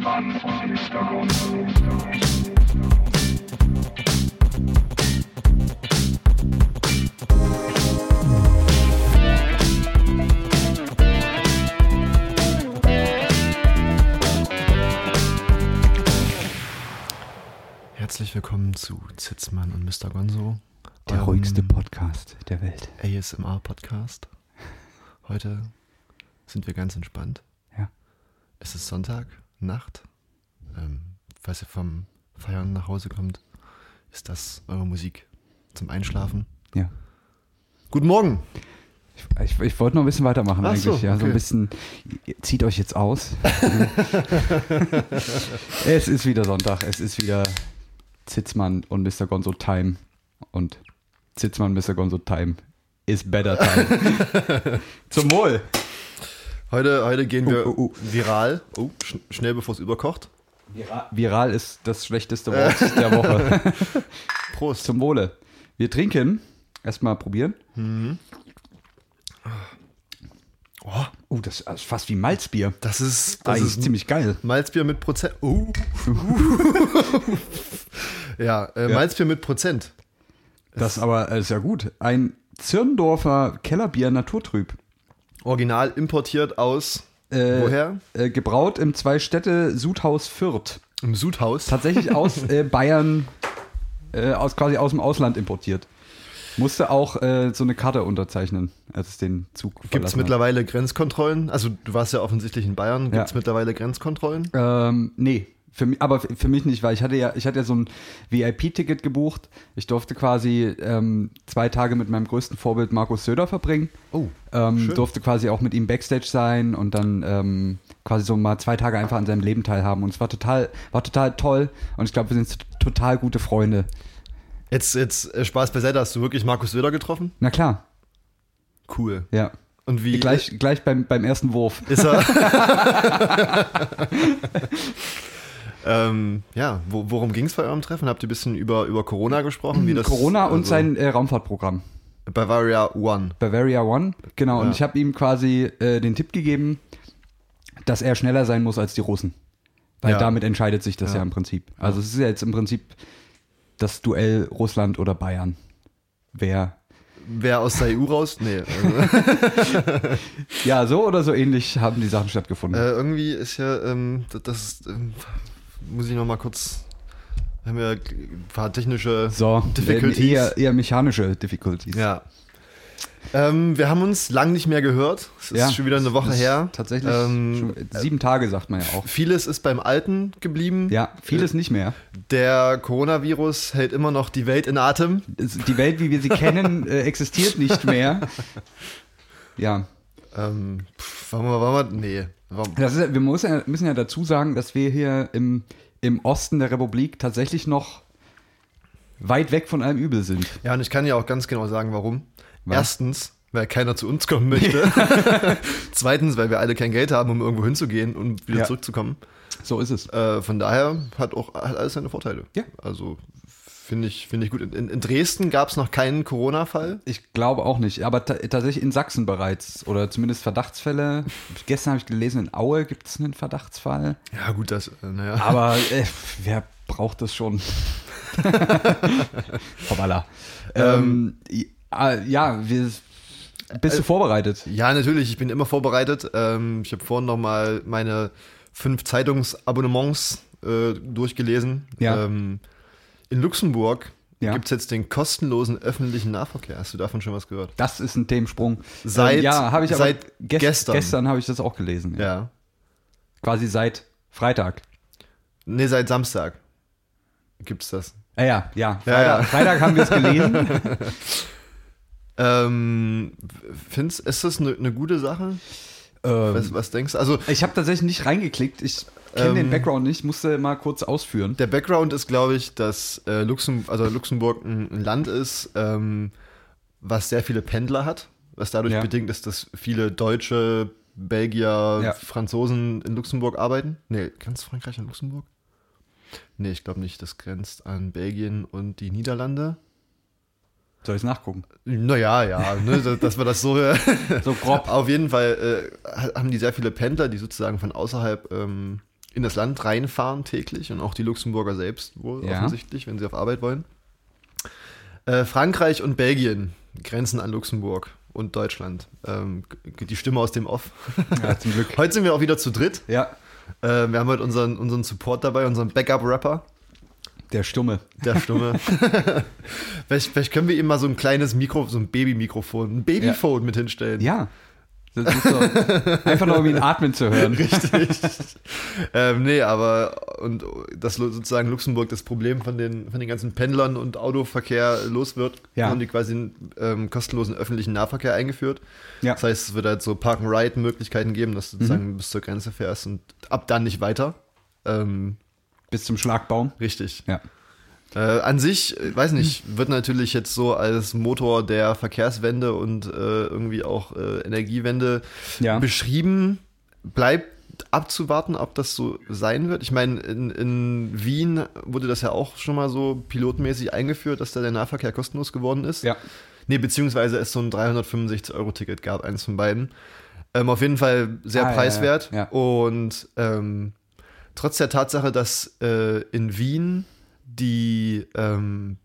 Sitzmann und Mr. Gonzo. Herzlich willkommen zu Zitzmann und Mr. Gonzo. Der ruhigste Podcast der Welt. ASMR-Podcast. Heute sind wir ganz entspannt. Ja. Es ist Sonntag, Nacht. Ähm, falls ihr vom Feiern nach Hause kommt, ist das eure Musik zum Einschlafen. Ja. Guten Morgen! Ich, ich, ich wollte noch ein bisschen weitermachen Ach eigentlich. so, ja, so ein okay. bisschen. Zieht euch jetzt aus. es ist wieder Sonntag. Es ist wieder Zitzmann und Mr. Gonzo Time. Und Zitzmann, Mr. Gonzo Time is better time. Zum Wohl. Heute, heute gehen wir oh, oh. viral. Oh, sch schnell bevor es überkocht. Viral ist das schlechteste Wort der Woche. Prost. Zum Wohle. Wir trinken. Erstmal probieren. Oh, Oh, das ist fast wie Malzbier. das ist, das ist ziemlich geil. Malzbier mit Prozent. Oh. ja, äh, Ja. Malzbier mit Prozent. Das aber äh, ist ja gut. Ein Zirndorfer Kellerbier Naturtrüb. Original importiert aus Äh, woher? Äh, gebraut im Zwei-Städte Sudhaus Fürth. Im Sudhaus. Tatsächlich aus äh, Bayern, äh, aus, quasi aus dem Ausland importiert. Musste auch äh, so eine Karte unterzeichnen, als es den Zug Gibt es mittlerweile Grenzkontrollen? Also du warst ja offensichtlich in Bayern. Gibt es Ja. mittlerweile Grenzkontrollen? Ähm, nee, für mich, aber für mich nicht, weil ich hatte ja, ich hatte ja so ein VIP-Ticket gebucht. Ich durfte quasi ähm, zwei Tage mit meinem größten Vorbild Markus Söder verbringen. Oh, Ähm, durfte quasi auch mit ihm Backstage sein und dann ähm, quasi so mal zwei Tage einfach an seinem Leben teilhaben. Und es war total, war total toll. Und ich glaube, wir sind total gute Freunde. Jetzt, jetzt äh, Spaß beiseite. Hast du wirklich Markus Söder getroffen? Na klar, Cool. ja. Und wie Gleich, gleich beim, beim ersten Wurf. ist er? ähm, ja, wo, worum ging es bei eurem Treffen? Habt ihr ein bisschen über, über Corona gesprochen? Wie das, Corona und also, sein äh, Raumfahrtprogramm. Bavaria One. Bavaria One, genau. Und Ja. ich habe ihm quasi äh, den Tipp gegeben, dass er schneller sein muss als die Russen. Weil Ja. damit entscheidet sich das ja, Ja. im Prinzip. Also es ist ja jetzt im Prinzip das Duell Russland oder Bayern. Wer. Wer aus der EU raus? Nee. Also, Ja, so oder so ähnlich haben die Sachen stattgefunden. äh, irgendwie ist ja, ähm, das, das ähm, muss ich noch mal kurz. Haben wir ein paar technische so, Difficulties. eher, eher mechanische Difficulties. Ja. Ähm, wir haben uns lang nicht mehr gehört. Es ist Ja, schon wieder eine Woche her. Tatsächlich Ähm, schon, sieben Tage, sagt man ja auch. Vieles ist beim Alten geblieben. Ja, vieles nicht mehr. Der Coronavirus hält immer noch die Welt in Atem. Die Welt, wie wir sie kennen, äh, existiert nicht mehr. Ja, Ähm, pff, wollen wir, wollen wir, nee. Das ist, wir müssen ja dazu sagen, dass wir hier im, im Osten der Republik tatsächlich noch weit weg von allem Übel sind. Ja, und ich kann ja auch ganz genau sagen, warum. Was? Erstens, weil keiner zu uns kommen möchte. Zweitens, weil wir alle kein Geld haben, um irgendwo hinzugehen und wieder Ja. zurückzukommen. So ist es. Äh, von daher hat auch hat alles seine Vorteile. Ja. Also finde ich, finde ich gut. In, in Dresden gab es noch keinen Corona-Fall. Ich glaube auch nicht, aber ta tatsächlich in Sachsen bereits oder zumindest Verdachtsfälle. Gestern habe ich gelesen, in Aue gibt es einen Verdachtsfall. Ja, gut, das, äh, naja. Aber äh, wer braucht das schon? Hoppala. Ähm, ja, ja, wir, bist du vorbereitet? Ja, natürlich, ich bin immer vorbereitet. Ähm, ich habe vorhin noch mal meine fünf Zeitungsabonnements äh, durchgelesen. Ja. Ähm, in Luxemburg Ja. gibt es jetzt den kostenlosen öffentlichen Nahverkehr. Hast du davon schon was gehört? Das ist ein Themensprung. Seit- ähm, ja, habe ich seit gest gestern. Gestern habe ich das auch gelesen. Ja. Ja. Quasi seit Freitag. Nee, seit Samstag gibt's das. Ah, ja, ja. Freitag, Ja, ja. Freitag haben wir es gelesen. Ähm, findest, ist das eine ne gute Sache? Was, ähm, was denkst du? Also, ich habe tatsächlich nicht reingeklickt. Ich kenne Ähm, den Background nicht, musste mal kurz ausführen. der Background ist, glaube ich, dass äh, Luxem also Luxemburg ein, ein Land ist, ähm, was sehr viele Pendler hat, was dadurch Ja. bedingt ist, dass viele Deutsche, Belgier, Ja. Franzosen in Luxemburg arbeiten. Nee, grenzt Frankreich an Luxemburg? Nee, ich glaube nicht. Das grenzt an Belgien und die Niederlande. Soll ich nachgucken? Naja, ja, ne, dass, dass wir das so. So grob. Auf jeden Fall äh, ha- haben die sehr viele Pendler, die sozusagen von außerhalb ähm, in das Land reinfahren täglich und auch die Luxemburger selbst wohl Ja. offensichtlich, wenn sie auf Arbeit wollen. Äh, Frankreich und Belgien grenzen an Luxemburg und Deutschland. Ähm, die Stimme aus dem Off. Ja, zum Glück. Heute sind wir auch wieder zu dritt. Ja, Äh, wir haben heute unseren, unseren Support dabei, unseren Backup-Rapper, der Stumme. der Stimme. vielleicht, vielleicht können wir ihm mal so ein kleines Mikro, so ein Baby-Mikrofon, ein Babyphone mit hinstellen. Ja. So, einfach nur, um ihn atmen zu hören. Richtig. ähm, nee, aber und dass sozusagen Luxemburg das Problem von den, von den ganzen Pendlern und Autoverkehr los wird, Ja. haben die quasi einen ähm, kostenlosen öffentlichen Nahverkehr eingeführt. Ja. Das heißt, es wird halt so Park-and-Ride-Möglichkeiten geben, dass du sozusagen bis zur Grenze fährst und ab dann nicht weiter. Ähm, Bis zum Schlagbaum. richtig. Ja. Äh, an sich, äh, weiß nicht, wird natürlich jetzt so als Motor der Verkehrswende und äh, irgendwie auch äh, Energiewende Ja. beschrieben. Bleibt abzuwarten, ob das so sein wird. Ich meine, in, in Wien wurde das ja auch schon mal so pilotmäßig eingeführt, dass da der Nahverkehr kostenlos geworden ist. Ja. Nee, beziehungsweise es so ein 365-Euro-Ticket gab, eins von beiden. Ähm, auf jeden Fall sehr Ah, preiswert. ja, ja. Und ähm, trotz der Tatsache, dass äh, in Wien die, ähm,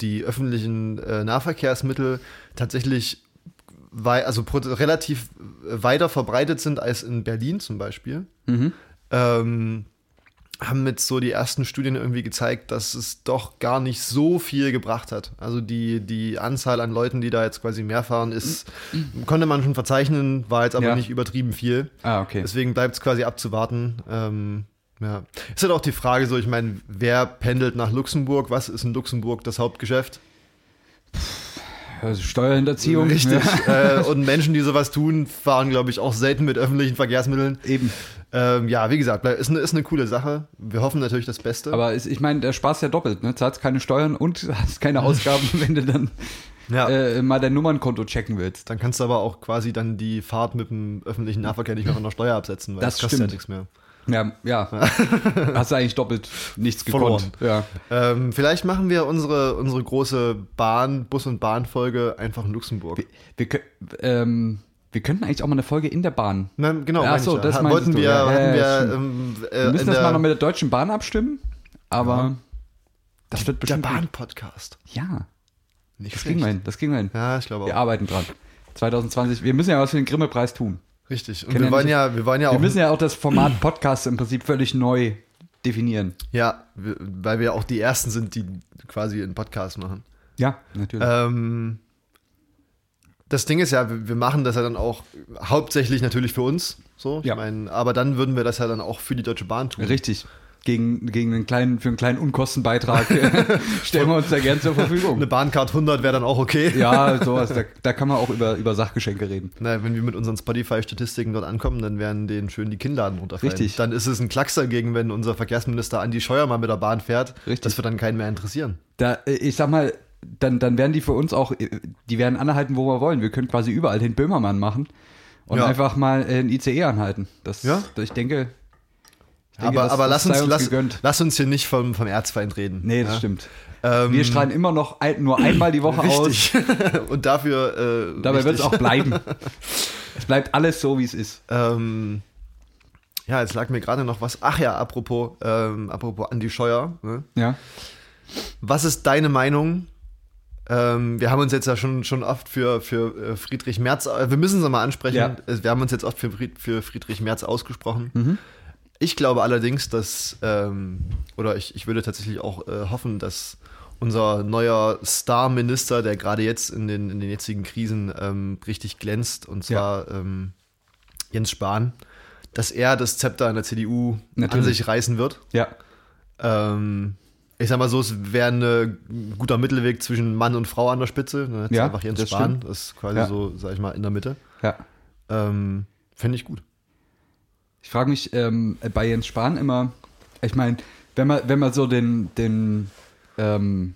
die öffentlichen äh, Nahverkehrsmittel tatsächlich wei also relativ weiter verbreitet sind als in Berlin zum Beispiel, Mhm. ähm, haben mit so die ersten Studien irgendwie gezeigt, dass es doch gar nicht so viel gebracht hat. Also die, die Anzahl an Leuten, die da jetzt quasi mehr fahren, ist, konnte man schon verzeichnen, war jetzt aber Ja. nicht übertrieben viel. Ah, okay. Deswegen bleibt es quasi abzuwarten. Ähm, ja. Ist halt auch die Frage so, ich meine, wer pendelt nach Luxemburg? Was ist in Luxemburg das Hauptgeschäft? Also Steuerhinterziehung. Richtig. Ja. äh, und Menschen, die sowas tun, fahren, glaube ich, auch selten mit öffentlichen Verkehrsmitteln. Eben. Ähm, ja, wie gesagt, ist eine, ist eine coole Sache. Wir hoffen natürlich das Beste. Aber es, ich meine, der Spaß ist ja doppelt. Ne? Zahlst keine Steuern und hast keine Ausgaben, wenn du dann ja. äh, mal dein Nummernkonto checken willst. Dann kannst du aber auch quasi dann die Fahrt mit dem öffentlichen Nahverkehr nicht mehr von der Steuer absetzen, weil Das kostet stimmt. ja nichts mehr. Ja, ja. hast du eigentlich doppelt nichts gekonnt. Ja. Ähm, vielleicht machen wir unsere, unsere große Bahn, Bus- und Bahnfolge einfach in Luxemburg. Wir, wir, ähm, wir könnten eigentlich auch mal eine Folge in der Bahn. Na, genau, meine so, ja. das meintest wollten du, wir, ja. Ja, hatten ja, wir ähm, äh, Wir müssen das der, mal noch mit der Deutschen Bahn abstimmen, aber Ja. das wird der bestimmt. gut. Bahn-Podcast. Ja, Nicht das kriegen wir hin. Das kriegen wir hin. Ja, ich glaube Wir auch. arbeiten dran. 2020. Wir müssen ja was für den Grimme-Preis tun. Richtig. Und Können wir ja nicht- ja, wir wollen ja Wir auch, müssen ja auch das Format Podcast im Prinzip völlig neu definieren. ja, wir, weil wir auch die Ersten sind, die quasi einen Podcast machen. Ja, natürlich. Ähm, das Ding ist ja, wir wir machen das ja dann auch hauptsächlich natürlich für uns. So, ich Ja. meine, aber dann würden wir das ja dann auch für die Deutsche Bahn tun. Richtig. Gegen, gegen einen kleinen, für einen kleinen Unkostenbeitrag äh, stellen wir uns da gern zur Verfügung. Eine Bahncard 100 wäre dann auch okay. Ja, sowas. Da, da kann man auch über, über Sachgeschenke reden. Na, wenn wir mit unseren Spotify-Statistiken dort ankommen, dann werden denen schön die Kinnladen runterfallen. Richtig. Dann ist es ein Klacks dagegen, wenn unser Verkehrsminister Andi Scheuer mal mit der Bahn fährt. Richtig. Das wird dann keinen mehr interessieren. Da, äh, ich sag mal, dann, dann werden die für uns auch, äh, die werden anhalten, wo wir wollen. Wir können quasi überall den Böhmermann machen und Ja. einfach mal ein ICE anhalten. Das, Ja. Ich denke. Denke, aber das- aber das lass, sei uns, lass, lass uns hier nicht vom, vom Erzfeind reden. Nee, das ja? stimmt. Ähm, Wir strahlen immer noch ein, nur einmal die Woche aus. Und dafür. Äh, Dabei wird es auch bleiben. es bleibt alles so, wie es ist. Ähm, ja, jetzt lag mir gerade noch was. Ach ja, apropos, ähm, apropos Andi Scheuer. Ne? Ja. Was ist deine Meinung? Ähm, wir haben uns jetzt ja schon, schon oft für, für äh, Friedrich Merz, äh, wir müssen es mal ansprechen, Ja. Wir haben uns jetzt oft für, für Friedrich Merz ausgesprochen. Mhm. Ich glaube allerdings, dass, ähm, oder ich, ich würde tatsächlich auch äh, hoffen, dass unser neuer Star-Minister, der gerade jetzt in den, in den jetzigen Krisen ähm, richtig glänzt, und zwar ähm, Jens Spahn, dass er das Zepter in der CDU an Natürlich. sich reißen wird. Ja. Ähm, ich sag mal so, es wäre ein guter Mittelweg zwischen Mann und Frau an der Spitze. Dann du Ja, einfach Jens das Spahn, stimmt. das ist quasi Ja. so, sag ich mal, in der Mitte. Ja. Ähm, Fände ich gut. Ich frage mich ähm, bei Jens Spahn immer, ich meine, wenn man, wenn man so den, den ähm,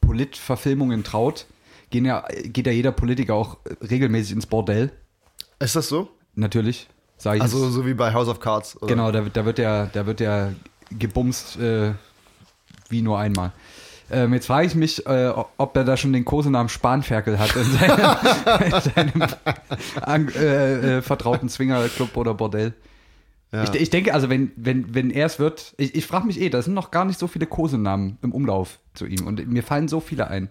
Politverfilmungen traut, gehen ja, geht ja jeder Politiker auch regelmäßig ins Bordell. Ist das so? Natürlich, sage ich. Also so wie bei House of Cards. Oder? genau, da, wird- da wird ja, da wird ja gebumst äh, wie nur einmal. Ähm, jetzt frage ich mich, äh, ob er da schon den Kosenamen Spanferkel hat in seinem, in seinem äh, äh, vertrauten Swingerclub oder Bordell. Ja. Ich, ich denke, also wenn, wenn, wenn er es wird, ich, ich frage mich eh, da sind noch gar nicht so viele Kosenamen im Umlauf zu ihm und mir fallen so viele ein.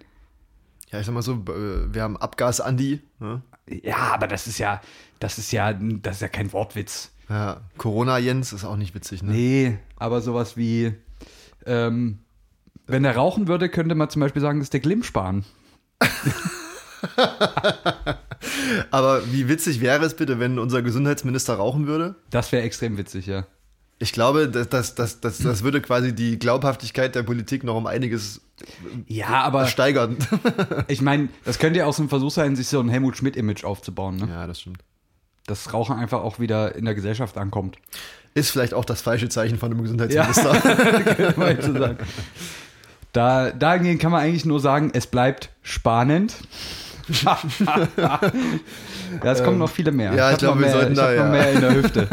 Ja, ich sag mal so, äh, wir haben Abgas Andi, ne? Ja, aber das ist ja, das ist ja, das ist ja kein Wortwitz. ja, Corona Jens ist auch nicht witzig, ne? Nee, aber sowas wie, ähm, wenn er rauchen würde, könnte man zum Beispiel sagen, das ist der Glimmspahn. Aber wie witzig wäre es bitte, wenn unser Gesundheitsminister rauchen würde? Das wäre extrem witzig, ja. Ich glaube, das, das, das, das, das würde quasi die Glaubhaftigkeit der Politik noch um einiges Ja, aber steigern. ich meine, das könnte ja auch so ein Versuch sein, sich so ein Helmut Schmidt-Image aufzubauen, ne? ja, das stimmt. Dass Rauchen einfach auch wieder in der Gesellschaft ankommt. Ist vielleicht auch das falsche Zeichen von einem Gesundheitsminister. Könnte man so sagen. Da, dahingehend kann man eigentlich nur sagen, es bleibt spannend. ja, es kommen noch viele mehr. Ähm, ja, ich hab glaube, wir sollten ich da, ja. noch mehr in der Hüfte.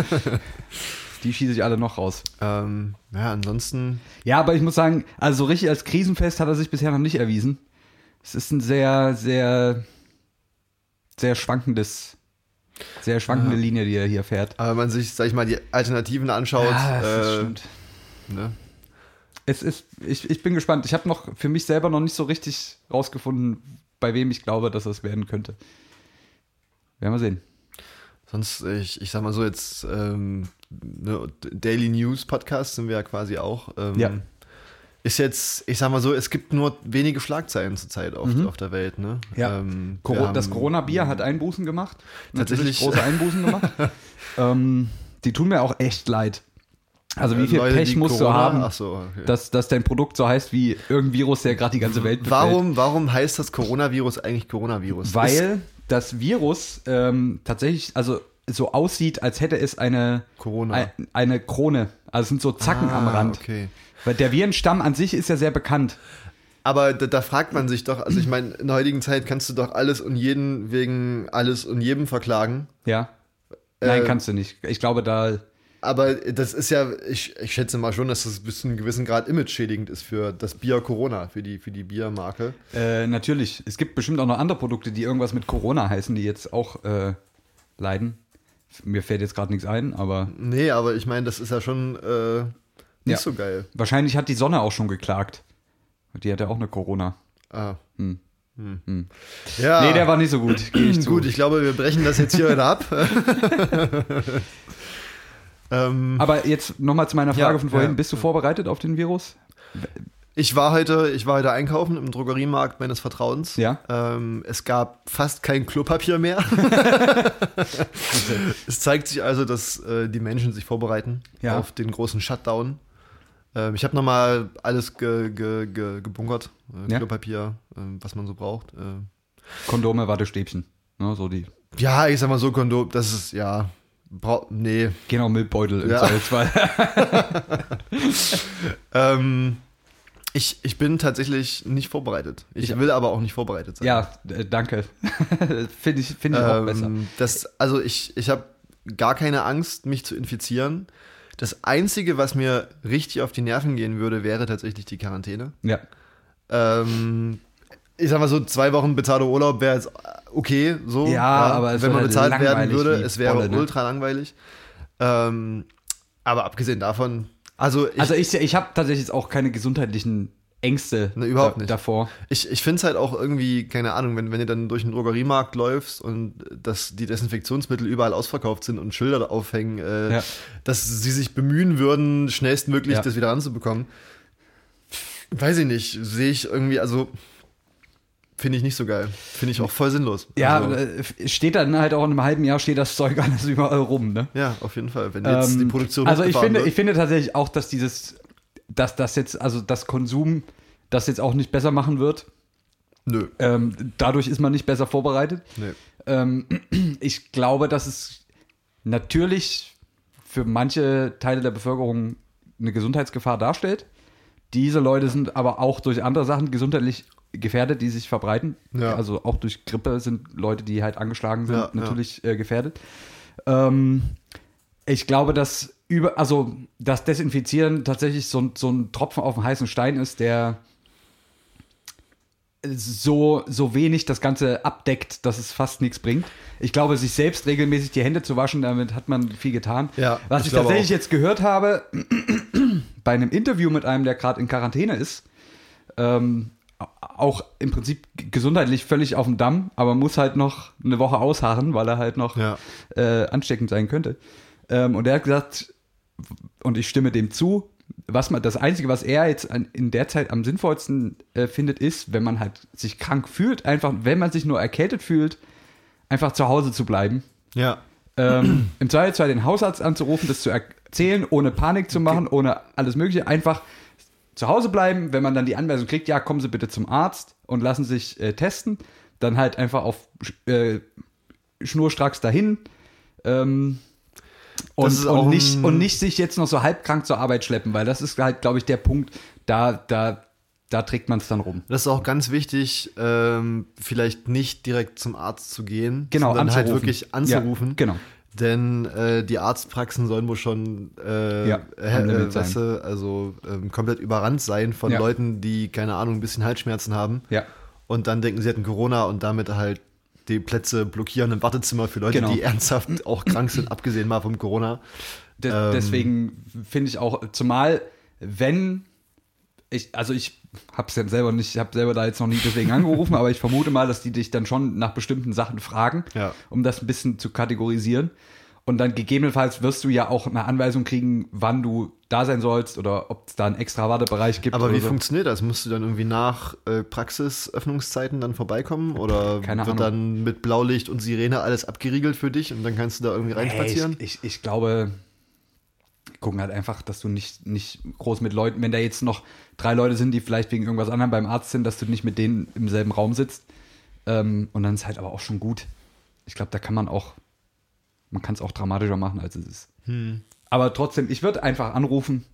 Die schieße ich alle noch raus. ähm, ja, ansonsten, Ja, aber ich muss sagen, also so richtig als Krisenfest hat er sich bisher noch nicht erwiesen. Es ist ein sehr, sehr, sehr schwankendes, sehr schwankende Linie, die er hier fährt. aber wenn man sich, sag ich mal, die Alternativen anschaut, das äh, stimmt. ne? Es ist, ich, ich bin gespannt. Ich habe noch für mich selber noch nicht so richtig rausgefunden, bei wem ich glaube, dass das werden könnte. Werden wir sehen. sonst, ich, ich sag mal so, jetzt ähm, ne, Daily News Podcast sind wir ja quasi auch. Ähm, Ja. Ist jetzt, ich sag mal so, es gibt nur wenige Schlagzeilen zurzeit auf, auf der Welt, ne? Mhm. Ja. Ähm, Coro das Corona-Bier hat Einbußen gemacht. Tatsächlich. große Einbußen gemacht. ähm, die tun mir auch echt leid. Also wie viel Leute, Pech die musst du Corona- haben, Ach so, okay. dass, dass dein Produkt so heißt wie irgendein Virus, der gerade die ganze Welt befällt. Warum, warum heißt das Coronavirus eigentlich Coronavirus? Ist, Weil das Virus ähm, tatsächlich also so aussieht, als hätte es eine, Corona. ein, eine Krone. Also es sind so Zacken am Ah, Rand. Okay. Weil der Virenstamm an sich ist ja sehr bekannt. Aber da, da fragt man sich doch, also ich meine, in der heutigen Zeit kannst du doch alles und jeden wegen alles und jedem verklagen. Ja. Nein, Äh, kannst du nicht. Ich glaube, da. Aber das ist ja, ich, ich schätze mal schon, dass das bis zu einem gewissen Grad image-schädigend ist für das Bier Corona, für die, für die Biermarke. Äh, natürlich. Es gibt bestimmt auch noch andere Produkte, die irgendwas mit Corona heißen, die jetzt auch äh, leiden. Mir fällt jetzt gerade nichts ein, aber Nee, aber ich meine, das ist ja schon äh, nicht Ja. so geil. wahrscheinlich hat die Sonne auch schon geklagt. Die hat ja auch eine Corona. Ah. Hm. Hm. Ja, Nee, der war nicht so gut. Geh ich zu. gut, ich glaube, wir brechen das jetzt hier wieder ab. ähm, Aber jetzt nochmal zu meiner Frage Ja, von vorhin. ja. Bist du vorbereitet auf den Virus? Ich war heute, ich war heute einkaufen im Drogeriemarkt meines Vertrauens. Ja. Ähm, es gab fast kein Klopapier mehr. es zeigt sich also, dass äh, die Menschen sich vorbereiten Ja. auf den großen Shutdown. Ähm, ich habe nochmal alles ge, ge, ge, gebunkert. Äh, Ja. Klopapier, äh, was man so braucht. Äh, Kondome, Wattestäbchen. Ne, so die. ja, ich sag mal so, Kondom, das ist, ja, brau nee. Gehen auch Müllbeutel im Ja. Zweifelsfall. Ähm, ich, ich bin tatsächlich nicht vorbereitet. Ich, Ich- will aber auch nicht vorbereitet sein. ja, äh, danke. Finde ich, find ich auch besser. Ähm, das, also ich, ich habe gar keine Angst, mich zu infizieren. Das Einzige, was mir richtig auf die Nerven gehen würde, wäre tatsächlich die Quarantäne. Ja. Ähm, ich sag mal so, zwei Wochen bezahlter Urlaub wäre jetzt okay, so. Ja, aber es wenn man halt bezahlt werden würde, es wäre Bolle, ne? ultra langweilig. Ähm, aber abgesehen davon, also ich, Also ich, ich habe tatsächlich jetzt auch keine gesundheitlichen Ängste Ne, überhaupt da, nicht. davor. Ich, ich finde es halt auch irgendwie, keine Ahnung, wenn, wenn du dann durch den Drogeriemarkt läufst und dass die Desinfektionsmittel überall ausverkauft sind und Schilder da aufhängen, äh, Ja. dass sie sich bemühen würden, schnellstmöglich Ja. das wieder ranzubekommen. Weiß ich nicht, sehe ich irgendwie, also finde ich nicht so geil. Finde ich auch voll sinnlos. Ja, also, äh, steht dann halt auch in einem halben Jahr steht das Zeug alles überall rum, ne? ja, auf jeden Fall. Wenn jetzt die Ähm, Produktion Also ich finde, wird. ich finde tatsächlich auch, dass dieses, dass das jetzt, also das Konsum das jetzt auch nicht besser machen wird. Nö, Ähm, dadurch ist man nicht besser vorbereitet. nee. Ähm, ich glaube, dass es natürlich für manche Teile der Bevölkerung eine Gesundheitsgefahr darstellt. Diese Leute sind aber auch durch andere Sachen gesundheitlich gefährdet, die sich verbreiten. Ja. Also auch durch Grippe sind Leute, die halt angeschlagen sind, Ja, ja. natürlich Äh, gefährdet. Ähm, ich glaube, dass über, also das Desinfizieren tatsächlich so, ein- so ein Tropfen auf den heißen Stein ist, der so, so wenig das Ganze abdeckt, dass es fast nichts bringt. Ich glaube, sich selbst regelmäßig die Hände zu waschen, damit hat man viel getan. Ja, Was ich ich, tatsächlich auch. jetzt gehört habe, bei einem Interview mit einem, der gerade in Quarantäne ist, ähm, auch im Prinzip gesundheitlich völlig auf dem Damm, aber muss halt noch eine Woche ausharren, weil er halt noch Ja. äh, ansteckend sein könnte. Ähm, und er hat gesagt, und ich stimme dem zu, was man, das Einzige, was er jetzt an, in der Zeit am sinnvollsten äh, findet, ist, wenn man halt sich krank fühlt, einfach, wenn man sich nur erkältet fühlt, einfach zu Hause zu bleiben. Ja. Ähm, Im Zweifelsfall den Hausarzt anzurufen, das zu erzählen, ohne Panik zu machen, ohne alles Mögliche. Einfach zu Hause bleiben, wenn man dann die Anweisung kriegt, ja, kommen Sie bitte zum Arzt und lassen sich äh, testen. Dann halt einfach auf äh, schnurstracks dahin. Ähm, und, und, nicht, und nicht sich jetzt noch so halbkrank zur Arbeit schleppen, weil das ist halt, glaube ich, der Punkt, da, da, da trägt man es dann rum. Das ist auch ganz wichtig, ähm, vielleicht nicht direkt zum Arzt zu gehen, Genau, sondern halt anzurufen. wirklich anzurufen. Ja, genau. Denn äh, die Arztpraxen sollen wohl schon äh, Ja, äh, du, also ähm, komplett überrannt sein von Ja. Leuten, die, keine Ahnung, ein bisschen Halsschmerzen haben. Ja. Und dann denken, sie hätten Corona und damit halt die Plätze blockieren im Wartezimmer für Leute, Genau. die ernsthaft auch krank sind, abgesehen mal vom Corona. De Ähm. deswegen finde ich auch, zumal wenn ich, also ich habe es ja selber nicht, ich habe selber da jetzt noch nie deswegen angerufen, aber ich vermute mal, dass die dich dann schon nach bestimmten Sachen fragen, Ja. um das ein bisschen zu kategorisieren. Und dann gegebenenfalls wirst du ja auch eine Anweisung kriegen, wann du da sein sollst oder ob es da einen extra Wartebereich gibt. Aber wie so. funktioniert das? Musst du dann irgendwie nach äh, Praxisöffnungszeiten dann vorbeikommen? Oder Keine wird Ahnung. dann mit Blaulicht und Sirene alles abgeriegelt für dich und dann kannst du da irgendwie reinspazieren? Hey, ich, ich, ich glaube, gucken halt einfach, dass du nicht, nicht groß mit Leuten, wenn da jetzt noch drei Leute sind, die vielleicht wegen irgendwas anderem beim Arzt sind, dass du nicht mit denen im selben Raum sitzt. Ähm, und dann ist halt aber auch schon gut. Ich glaube, da kann man auch, man kann es auch dramatischer machen, als es ist. Aber trotzdem, ich würde einfach anrufen,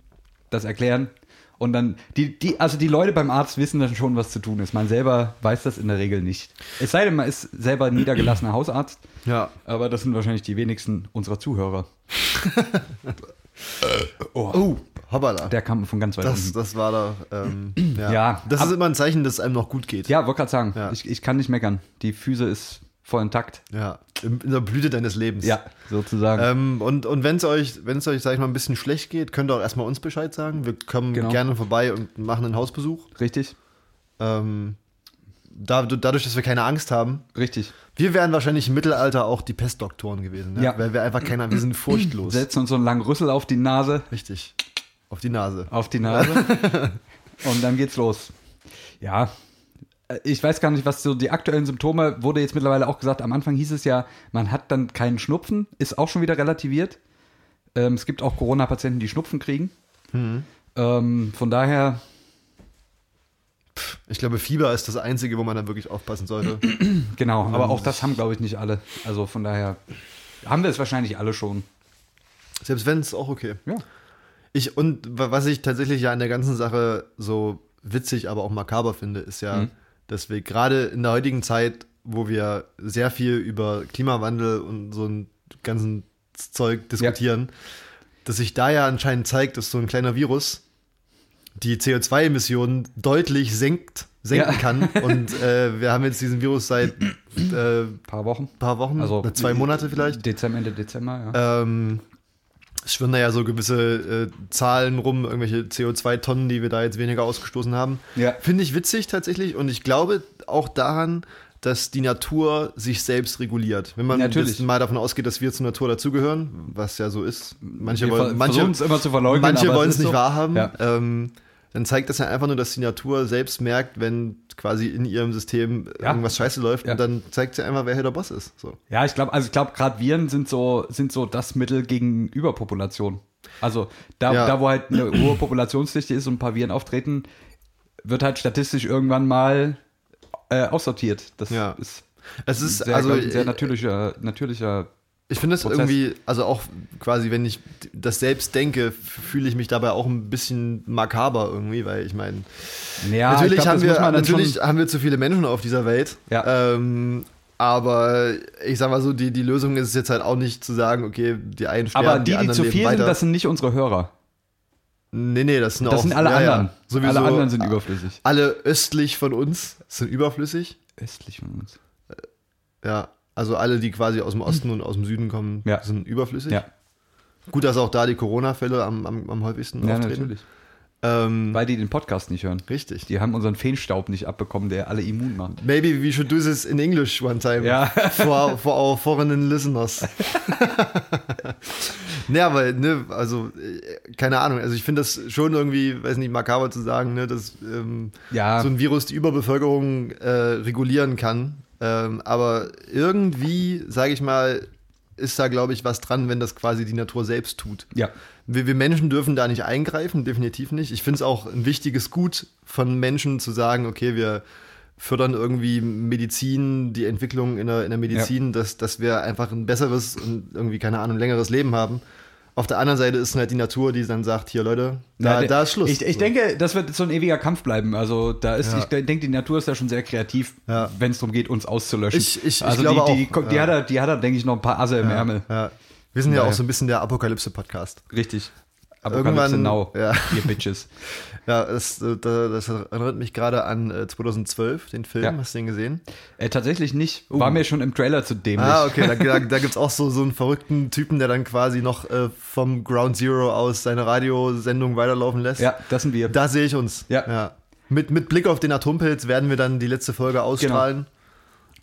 das erklären. Und dann, die, die, also die Leute beim Arzt wissen dann schon, was zu tun ist. Man selber weiß das in der Regel nicht. Es sei denn, man ist selber ein niedergelassener Hausarzt. Ja. Aber das sind wahrscheinlich die wenigsten unserer Zuhörer. oh, Oh, hoppala. der kam von ganz weit Das, unten. das war da. Ähm, ja. Ja, Das ab- ist immer ein Zeichen, dass es einem noch gut geht. Ja, wollte gerade sagen, Ja. ich, ich kann nicht meckern. Die Füße ist voll intakt. Ja. In, der Blüte deines Lebens. Ja, sozusagen. Ähm, und und wenn es euch, wenn es euch, sag ich mal, ein bisschen schlecht geht, könnt ihr auch erstmal uns Bescheid sagen. Wir kommen Genau. gerne vorbei und machen einen Hausbesuch. richtig, Ähm, dadurch, dass wir keine Angst haben. richtig. Wir wären wahrscheinlich im Mittelalter auch die Pestdoktoren gewesen. Ne? Ja. Weil wir einfach keiner, wir sind furchtlos. Setzen uns so einen langen Rüssel auf die Nase, Richtig. Auf die Nase. auf die Nase und dann geht's los. Ja, ich weiß gar nicht, was so die aktuellen Symptome, wurde jetzt mittlerweile auch gesagt, am Anfang hieß es ja, man hat dann keinen Schnupfen, ist auch schon wieder relativiert. Ähm, es gibt auch Corona-Patienten, die Schnupfen kriegen. Ähm, von daher, Ich glaube, Fieber ist das Einzige, wo man dann wirklich aufpassen sollte. genau, aber auch das haben, glaube ich, nicht alle. Also von daher haben wir es wahrscheinlich alle schon. Selbst wenn es auch okay. Ja. Ich, und wa- was ich tatsächlich ja an der ganzen Sache so witzig, aber auch makaber finde, ist ja, Mhm. dass wir gerade in der heutigen Zeit, wo wir sehr viel über Klimawandel und so ein ganzen Zeug diskutieren, dass sich da ja anscheinend zeigt, dass so ein kleiner Virus die CO2-Emissionen deutlich senkt, senken Ja. kann. Und äh, wir haben jetzt diesen Virus seit äh, paar Wochen. paar Wochen, Also zwei Monate vielleicht. Dezember, Ende Dezember, ja. Ähm, es schwirren da ja so gewisse äh, Zahlen rum, irgendwelche CO2-Tonnen, die wir da jetzt weniger ausgestoßen haben. Ja. Finde ich witzig tatsächlich und ich glaube auch daran, dass die Natur sich selbst reguliert. Wenn man Natürlich. mal davon ausgeht, dass wir zur Natur dazugehören, was ja so ist. Manche Wir wollen, es immer zu verleugnen, manche wollen es nicht so. wahrhaben. Ja. Ähm, dann zeigt das ja einfach nur, dass die Natur selbst merkt, wenn quasi in ihrem System Ja. irgendwas scheiße läuft Ja. und dann zeigt sie einfach, wer hier der Boss ist. So. Ja, ich glaube, also ich glaube, gerade Viren sind so, sind so das Mittel gegen Überpopulation. Also da, Ja. da, wo halt eine hohe Populationsdichte ist und ein paar Viren auftreten, wird halt statistisch irgendwann mal äh, aussortiert. Das Ja. ist Es ist sehr, also sehr natürlicher, natürlicher. Ich finde es irgendwie, also auch quasi, wenn ich das selbst denke, fühle ich mich dabei auch ein bisschen makaber irgendwie, weil ich meine, Ja, natürlich, ich glaub, haben, das wir, natürlich haben wir zu viele Menschen auf dieser Welt. Ja. Ähm, aber ich sag mal so, die, die Lösung ist jetzt halt auch nicht zu sagen, okay, die einen sterben, aber die, die, anderen zu viel weiter. sind, das sind nicht unsere Hörer. Nee, nee, das sind Das auch. sind alle ja, ja, anderen. sowieso, alle anderen sind überflüssig. Alle östlich von uns sind überflüssig. Östlich von uns. Ja, also alle, die quasi aus dem Osten und aus dem Süden kommen, Ja. sind überflüssig. Ja, Gut, dass auch da die Corona-Fälle am, am, am häufigsten ja auftreten. natürlich. Ähm, Weil die den Podcast nicht hören. richtig. Die haben unseren Feenstaub nicht abbekommen, der alle immun macht. Maybe we should do this in English one time. Ja. For, for our foreign listeners. ne, aber, ne, also, äh, keine Ahnung. Also, ich finde das schon irgendwie, weiß nicht, makaber zu sagen, ne, dass ähm, Ja. so ein Virus die Überbevölkerung äh, regulieren kann. Ähm, aber irgendwie, sage ich mal, ist da, glaube ich, was dran, wenn das quasi die Natur selbst tut. Ja. Wir, wir Menschen dürfen da nicht eingreifen, definitiv nicht. Ich finde es auch ein wichtiges Gut von Menschen zu sagen, okay, wir fördern irgendwie Medizin, die Entwicklung in der, in der Medizin, dass, dass wir einfach ein besseres und irgendwie, keine Ahnung, längeres Leben haben. Auf der anderen Seite ist halt die Natur, die dann sagt, hier Leute, da, Ja, da ist Schluss. Ich, ich So. denke, das wird so ein ewiger Kampf bleiben. Also da ist, Ja. ich denke, die Natur ist da schon sehr kreativ, Ja. wenn es darum geht, uns auszulöschen. Ich- ich- ich also glaube die, die, auch, die, hat er, die hat er, denke ich, noch ein paar Asse im Ärmel. Wir sind ja, auch so ein bisschen der Apokalypse-Podcast. Richtig. Irgendwann- Apokalypse Now, ja. ihr Bitches. Ja, das, äh, da- das erinnert mich gerade an äh, 2012, den Film. Ja. Hast du den gesehen? Äh, tatsächlich nicht. War mir schon im Trailer zu dämlich. Ah, okay, da, da, da gibt es auch so, so einen verrückten Typen, der dann quasi noch äh, vom Ground Zero aus seine Radiosendung weiterlaufen lässt. Ja, das sind wir. Da sehe ich uns. Ja. Mit, mit Blick auf den Atompilz werden wir dann die letzte Folge ausstrahlen.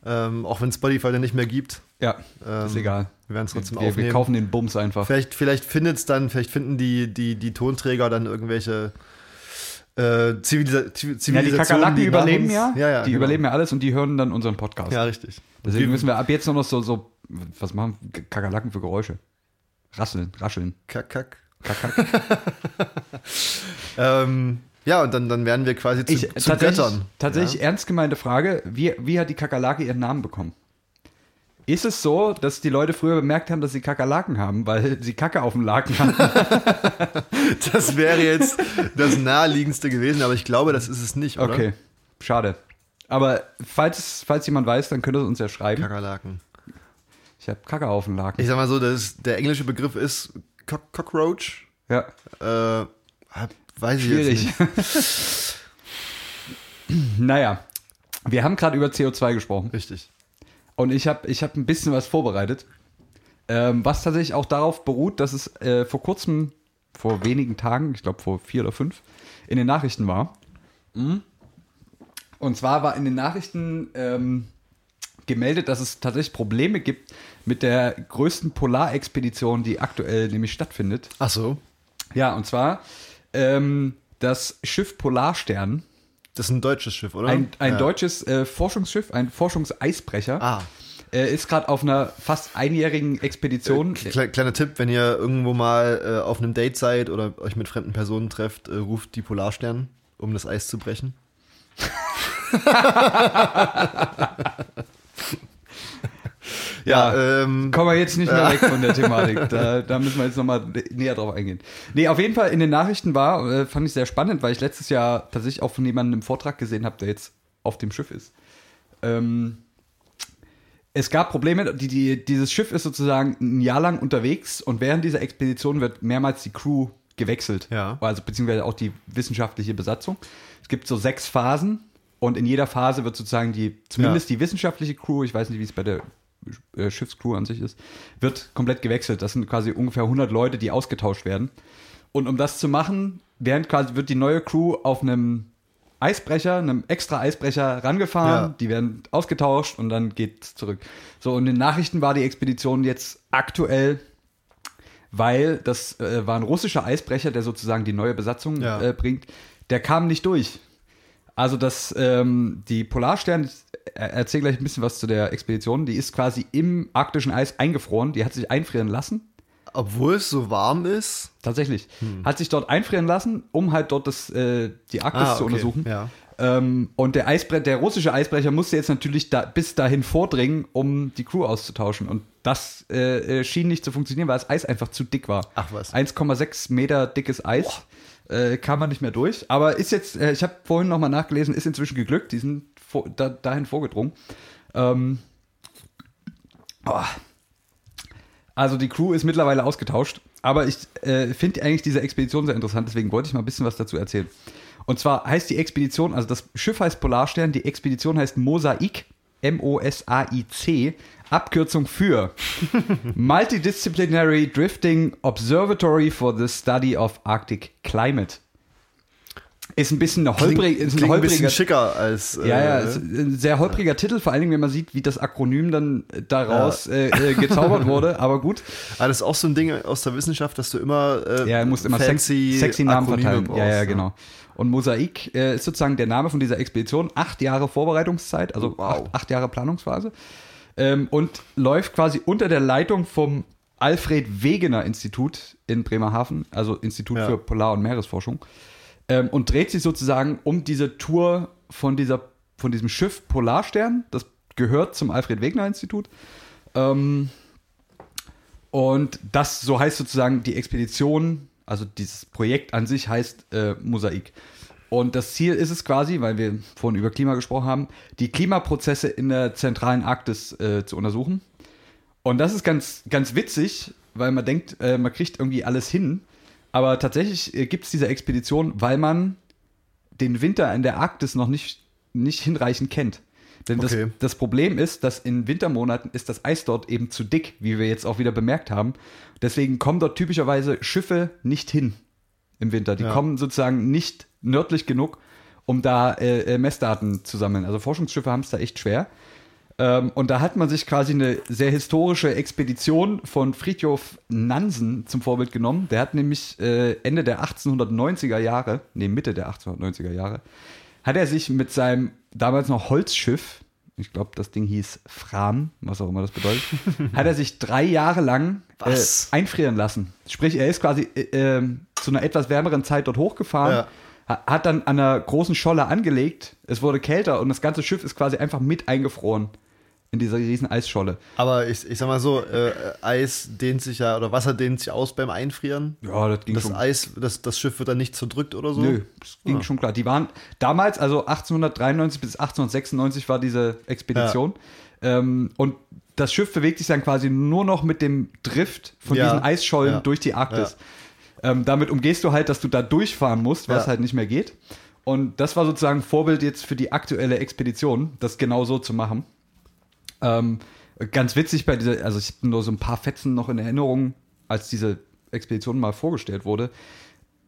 Genau. Ähm, auch wenn Spotify den nicht mehr gibt. Ja, Ähm, ist egal. Wir werden es trotzdem Wir, wir aufnehmen. kaufen den Bums einfach. Vielleicht, vielleicht findet es dann, vielleicht finden die, die, die Tonträger dann irgendwelche äh, Zivilisa Ja, Zivilisationen. die Kakerlaken die überleben ja. ja, ja die genau. überleben ja alles und die hören dann unseren Podcast. Ja, richtig. Deswegen Wir- müssen wir ab jetzt noch so, so was machen Kakerlaken für Geräusche? Rasseln, rascheln. Kack, kack. Kakak. Ähm, ja, und dann, dann werden wir quasi zu, Ich, zu tatsächlich Göttern. tatsächlich ernst gemeinte Frage, wie, wie hat die Kakerlake ihren Namen bekommen? Ist es so, dass die Leute früher bemerkt haben, dass sie Kakerlaken haben, weil sie Kacke auf dem Laken hatten? Das wäre jetzt das naheliegendste gewesen, aber ich glaube, das ist es nicht, oder? Okay, schade. Aber falls, falls jemand weiß, dann könnte es uns ja schreiben. Kakerlaken. Ich habe Kacke auf dem Laken. Ich sag mal so, das, der englische Begriff ist Cock Cockroach. Ja, Äh, weiß ich schwierig. jetzt nicht. naja, wir haben gerade über CO2 gesprochen. Richtig. Und ich habe ich hab ein bisschen was vorbereitet, ähm, was tatsächlich auch darauf beruht, dass es äh, vor kurzem, vor wenigen Tagen, ich glaube vor vier oder fünf, in den Nachrichten war. Mhm. Und zwar war in den Nachrichten ähm, gemeldet, dass es tatsächlich Probleme gibt mit der größten Polarexpedition, die aktuell nämlich stattfindet. Ach so. Ja, und zwar ähm, das Schiff Polarstern, Das ist ein deutsches Schiff, oder? ein, ein ja. deutsches äh, Forschungsschiff, ein Forschungseisbrecher. Ah. Er ist gerade auf einer fast einjährigen Expedition. Kle kleiner Tipp, wenn ihr irgendwo mal äh, auf einem Date seid oder euch mit fremden Personen trefft, äh, ruft die Polarstern, um das Eis zu brechen. ja, ähm, Kommen wir jetzt nicht mehr weg von der Thematik. Da, da müssen wir jetzt nochmal näher drauf eingehen. Nee, auf jeden Fall in den Nachrichten war, äh, fand ich sehr spannend, weil ich letztes Jahr tatsächlich auch von jemandem im Vortrag gesehen habe, der jetzt auf dem Schiff ist. Ähm, es gab Probleme, die, die, dieses Schiff ist sozusagen ein Jahr lang unterwegs und während dieser Expedition wird mehrmals die Crew gewechselt. Ja. Also beziehungsweise auch die wissenschaftliche Besatzung. Es gibt so sechs Phasen und in jeder Phase wird sozusagen die, zumindest die wissenschaftliche Crew, ich weiß nicht, wie es bei der äh, Schiffscrew an sich ist, wird komplett gewechselt. Das sind quasi ungefähr 100 Leute, die ausgetauscht werden. Und um das zu machen, während quasi wird die neue Crew auf einem Eisbrecher, einem extra Eisbrecher rangefahren, Ja. die werden ausgetauscht und dann geht's zurück. So, und in den Nachrichten war die Expedition jetzt aktuell, weil das äh, war ein russischer Eisbrecher, der sozusagen die neue Besatzung Ja. äh, bringt, der kam nicht durch. Also das, ähm, die Polarstern, ich er- erzähl gleich ein bisschen was zu der Expedition, die ist quasi im arktischen Eis eingefroren, die hat sich einfrieren lassen. obwohl es so warm ist. Tatsächlich. Hat sich dort einfrieren lassen, um halt dort das, äh, die Arktis Ah, zu okay, untersuchen. ja. Ähm, und der, Eisbre der russische Eisbrecher musste jetzt natürlich da, bis dahin vordringen, um die Crew auszutauschen. Und das äh, äh, schien nicht zu funktionieren, weil das Eis einfach zu dick war. Ach was. 1,6 Meter dickes Eis. Äh, kam man nicht mehr durch. Aber ist jetzt, äh, ich habe vorhin nochmal nachgelesen, ist inzwischen geglückt. Die sind vor, da, dahin vorgedrungen. Ähm, oh. Also die Crew ist mittlerweile ausgetauscht, aber ich äh, finde eigentlich diese Expedition sehr interessant, deswegen wollte ich mal ein bisschen was dazu erzählen. Und zwar heißt die Expedition, also das Schiff heißt Polarstern, die Expedition heißt Mosaik, M-O-S-A-I-C, Abkürzung für Multidisciplinary Drifting Observatory for the Study of Arctic Climate. Ist ein bisschen eine holprig, ist ein Klingt ein holpriger bisschen schicker als. äh, ja, ja, ist ein sehr holpriger Titel, vor allen Dingen, wenn man sieht, wie das Akronym dann daraus äh, äh, gezaubert wurde, aber gut. Aber das ist auch so ein Ding aus der Wissenschaft, dass du immer, äh, Ja, du musst immer sex, fancy sexy Namen Akronyme verteilen. brauchst, ja, ja, genau. Und Mosaik äh, ist sozusagen der Name von dieser Expedition. Acht Jahre Vorbereitungszeit, also Wow. acht, acht Jahre Planungsphase. Ähm, und läuft quasi unter der Leitung vom Alfred Wegener Institut in Bremerhaven, also Institut Ja. für Polar- und Meeresforschung. Ähm, und dreht sich sozusagen um diese Tour von, dieser, von diesem Schiff Polarstern. Das gehört zum Alfred Wegener Institut. Ähm, und das, so heißt sozusagen die Expedition, also dieses Projekt an sich heißt äh, Mosaik. Und das Ziel ist es quasi, weil wir vorhin über Klima gesprochen haben, die Klimaprozesse in der zentralen Arktis äh, zu untersuchen. Und das ist ganz, ganz witzig, weil man denkt, äh, man kriegt irgendwie alles hin. Aber tatsächlich äh, gibt es diese Expedition, weil man den Winter in der Arktis noch nicht, nicht hinreichend kennt. Denn Okay. das, das Problem ist, dass in Wintermonaten ist das Eis dort eben zu dick, wie wir jetzt auch wieder bemerkt haben. Deswegen kommen dort typischerweise Schiffe nicht hin im Winter. Die Ja. kommen sozusagen nicht nördlich genug, um da äh, äh, Messdaten zu sammeln. Also Forschungsschiffe haben es da echt schwer. Ähm, und da hat man sich quasi eine sehr historische Expedition von Fridtjof Nansen zum Vorbild genommen. Der hat nämlich äh, Ende der 1890er Jahre, nee, Mitte der 1890er Jahre, hat er sich mit seinem damals noch Holzschiff, ich glaube, das Ding hieß Fram, was auch immer das bedeutet, hat er sich drei Jahre lang äh, einfrieren lassen. Sprich, er ist quasi äh, ähm, zu einer etwas wärmeren Zeit dort hochgefahren, Ja. Ha- hat dann an einer großen Scholle angelegt, es wurde kälter und das ganze Schiff ist quasi einfach mit eingefroren in dieser riesen Eisscholle. Aber ich, ich sag mal so, äh, Eis dehnt sich ja, oder Wasser dehnt sich aus beim Einfrieren. Ja, das ging Das schon. Eis, das, das Schiff wird dann nicht zerdrückt oder so. Nö, das ging Ah. schon klar. Die waren damals, also 1893 bis 1896 war diese Expedition. Ähm, und das Schiff bewegt sich dann quasi nur noch mit dem Drift von Ja, diesen Eisschollen ja, durch die Arktis. Ähm, damit umgehst du halt, dass du da durchfahren musst, was Ja. halt nicht mehr geht. Und das war sozusagen Vorbild jetzt für die aktuelle Expedition, das genau so zu machen. Ähm, ganz witzig bei dieser, also ich habe nur so ein paar Fetzen noch in Erinnerung, als diese Expedition mal vorgestellt wurde.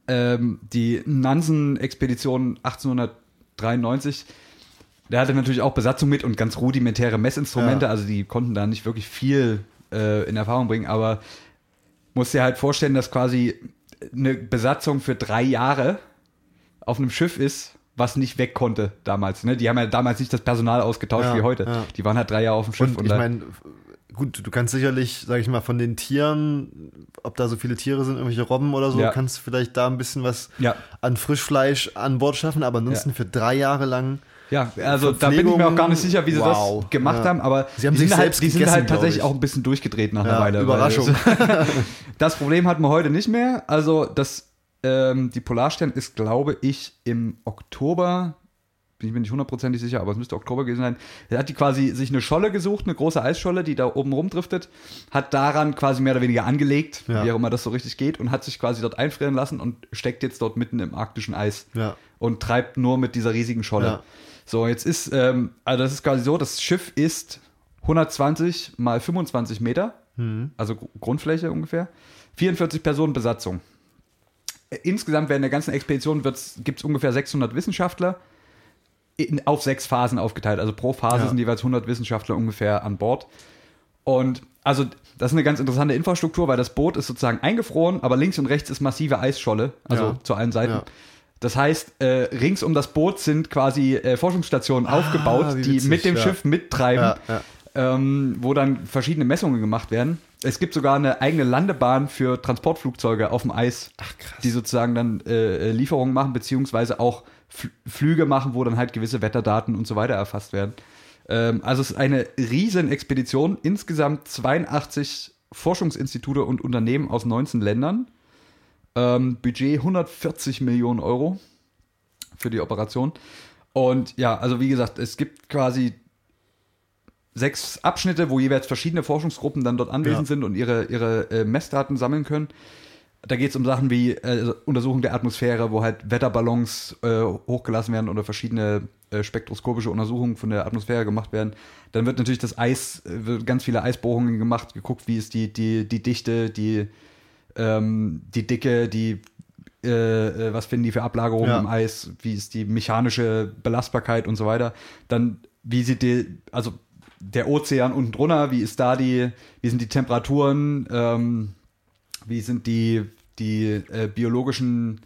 Ähm, die Nansen-Expedition 1893, der hatte natürlich auch Besatzung mit und ganz rudimentäre Messinstrumente, Ja. also die konnten da nicht wirklich viel äh, in Erfahrung bringen, aber musst dir halt vorstellen, dass quasi eine Besatzung für drei Jahre auf einem Schiff ist, was nicht weg konnte damals. Ne? Die haben ja damals nicht das Personal ausgetauscht Ja, wie heute. ja. Die waren halt drei Jahre auf dem Schiff. Und ich da- meine, gut, du kannst sicherlich, sag ich mal, von den Tieren, ob da so viele Tiere sind, irgendwelche Robben oder so, Ja. kannst du vielleicht da ein bisschen was an Frischfleisch an Bord schaffen, aber ansonsten für drei Jahre lang. Ja, also da bin ich mir auch gar nicht sicher, wie sie Wow. das gemacht Ja. haben, aber Sie haben die sich sind halt, selbst die sind halt tatsächlich ich. auch ein bisschen durchgedreht nach einer Ja, Weile. weil Überraschung. Das Problem hatten wir heute nicht mehr. Also das, ähm, die Polarstern ist, glaube ich, im Oktober, bin ich mir nicht hundertprozentig sicher, aber es müsste Oktober gewesen sein. Er hat die quasi sich eine Scholle gesucht, eine große Eisscholle, die da oben rumdriftet, hat daran quasi mehr oder weniger angelegt, Ja. wie auch immer das so richtig geht, und hat sich quasi dort einfrieren lassen und steckt jetzt dort mitten im arktischen Eis Ja. und treibt nur mit dieser riesigen Scholle. Ja. So, jetzt ist, ähm, also das ist quasi so, das Schiff ist 120 mal 25 Meter, also Gr- Grundfläche ungefähr, 44 Personen Besatzung. Äh, Insgesamt während der ganzen Expedition gibt es ungefähr 600 Wissenschaftler in, auf sechs Phasen aufgeteilt. Also pro Phase Ja. sind jeweils 100 Wissenschaftler ungefähr an Bord. Und also das ist eine ganz interessante Infrastruktur, weil das Boot ist sozusagen eingefroren, aber links und rechts ist massive Eisscholle, also Ja. zu allen Seiten. Ja. Das heißt, äh, rings um das Boot sind quasi äh, Forschungsstationen aufgebaut, Ah, wie die witzig, mit dem. Schiff mittreiben. Ähm, wo dann verschiedene Messungen gemacht werden. Es gibt sogar eine eigene Landebahn für Transportflugzeuge auf dem Eis, die sozusagen dann äh, äh, Lieferungen machen, beziehungsweise auch Flüge machen, wo dann halt gewisse Wetterdaten und so weiter erfasst werden. Ähm, also es ist eine riesen Expedition, insgesamt 82 Forschungsinstitute und Unternehmen aus 19 Ländern. Ähm, Budget 140 Millionen Euro für die Operation. Und ja, also wie gesagt, es gibt quasi sechs Abschnitte, wo jeweils verschiedene Forschungsgruppen dann dort anwesend Ja. sind und ihre, ihre äh, Messdaten sammeln können. Da geht es um Sachen wie äh, also Untersuchung der Atmosphäre, wo halt Wetterballons äh, hochgelassen werden oder verschiedene äh, spektroskopische Untersuchungen von der Atmosphäre gemacht werden. Dann wird natürlich das Eis, äh, wird ganz viele Eisbohrungen gemacht, geguckt, wie ist die, die, die Dichte, die, ähm, die Dicke, die äh, äh, was finden die für Ablagerungen Ja. im Eis, wie ist die mechanische Belastbarkeit und so weiter. Dann, wie sieht die, also der Ozean unten drunter, wie ist da die, wie sind die Temperaturen, ähm, wie sind die, die äh, biologischen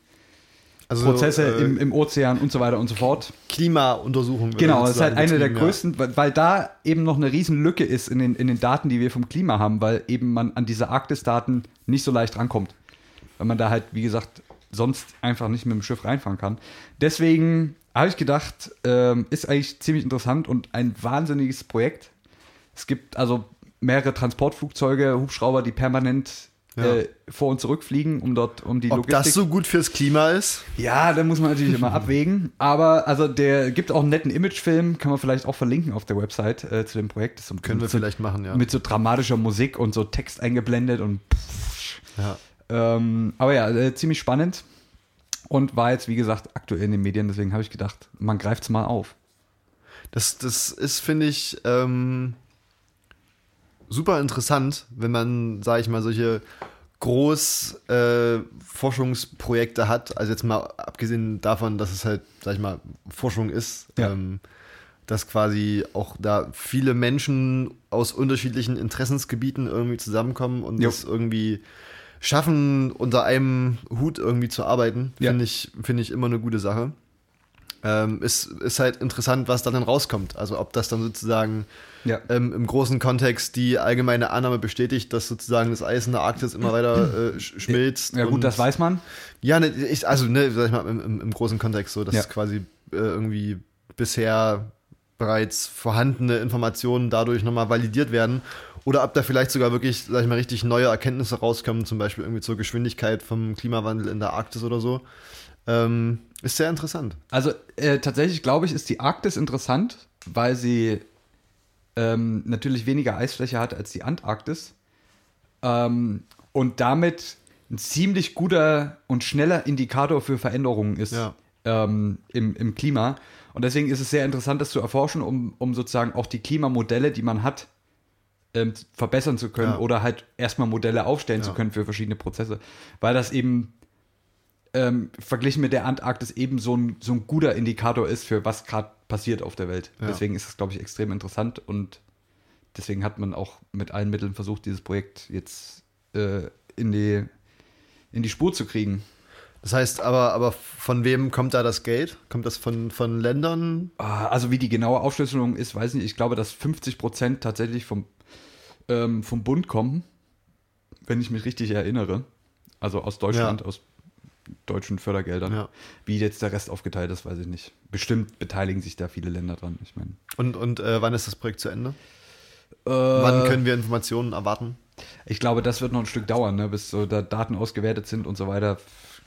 Also, Prozesse äh, im, im Ozean und so weiter und so fort. Klimauntersuchungen. Genau, das ist halt eine der größten, weil, weil da eben noch eine riesen Lücke ist in den, in den Daten, die wir vom Klima haben, weil eben man an diese Arktis-Daten nicht so leicht rankommt. Weil man da halt, wie gesagt, sonst einfach nicht mit dem Schiff reinfahren kann. Deswegen habe ich gedacht, ähm, ist eigentlich ziemlich interessant und ein wahnsinniges Projekt. Es gibt also mehrere Transportflugzeuge, Hubschrauber, die permanent Ja. äh, vor und zurück fliegen, um dort um die Ob Logistik das so gut fürs Klima ist? ja, da muss man natürlich immer abwägen. Aber also der gibt auch einen netten Imagefilm, kann man vielleicht auch verlinken auf der Website äh, zu dem Projekt. So, Können wir so, vielleicht machen, ja. Mit so dramatischer Musik und so Text eingeblendet und ja. ähm, aber ja, äh, ziemlich spannend. Und war jetzt, wie gesagt, aktuell in den Medien, deswegen habe ich gedacht, man greift es mal auf. Das, das ist, finde ich, ähm, super interessant, wenn man, sage ich mal, solche Groß äh, hat. Also jetzt mal abgesehen davon, dass es halt, sag ich mal, Forschung ist. Ja. Ähm, dass quasi auch da viele Menschen aus unterschiedlichen Interessensgebieten irgendwie zusammenkommen und Jo. das irgendwie schaffen, unter einem Hut irgendwie zu arbeiten, Ja. finde ich, finde ich immer eine gute Sache. Ähm, ist, ist halt interessant, was dann, dann rauskommt. Also ob das dann sozusagen Ja. ähm, im großen Kontext die allgemeine Annahme bestätigt, dass sozusagen das Eis in der Arktis immer weiter äh, sch- schmilzt. Ja, gut, das weiß man. Ja, ne, ich, also ne, sag ich mal, im, im, im großen Kontext so, dass Ja. quasi äh, irgendwie bisher bereits vorhandene Informationen dadurch nochmal validiert werden. Oder ob da vielleicht sogar wirklich, sag ich mal, richtig neue Erkenntnisse rauskommen, zum Beispiel irgendwie zur Geschwindigkeit vom Klimawandel in der Arktis oder so. Ähm, ist sehr interessant. Also äh, tatsächlich glaube ich, ist die Arktis interessant, weil sie ähm, natürlich weniger Eisfläche hat als die Antarktis ähm, und damit ein ziemlich guter und schneller Indikator für Veränderungen ist Ja. ähm, im, im Klima. Und deswegen ist es sehr interessant, das zu erforschen, um, um sozusagen auch die Klimamodelle, die man hat, ähm, verbessern zu können Ja. oder halt erstmal Modelle aufstellen zu Ja. können für verschiedene Prozesse. Weil das eben ähm, verglichen mit der Antarktis eben so ein, so ein guter Indikator ist für was gerade passiert auf der Welt. Ja. Deswegen ist es, glaube ich, extrem interessant und deswegen hat man auch mit allen Mitteln versucht, dieses Projekt jetzt äh, in, die, in die Spur zu kriegen. Das heißt aber, aber von wem kommt da das Geld? Kommt das von, von Ländern? Ah, Also wie die genaue Aufschlüsselung ist, weiß ich nicht. Ich glaube, dass 50 Prozent tatsächlich vom, ähm, vom Bund kommen, wenn ich mich richtig erinnere. Also aus Deutschland, Ja. aus deutschen Fördergeldern. Ja. Wie jetzt der Rest aufgeteilt ist, weiß ich nicht. Bestimmt beteiligen sich da viele Länder dran. Ich meine, Und, und äh, wann ist das Projekt zu Ende? Äh. Wann können wir Informationen erwarten? ich glaube, das wird noch ein Stück dauern, ne, bis so da Daten ausgewertet sind und so weiter.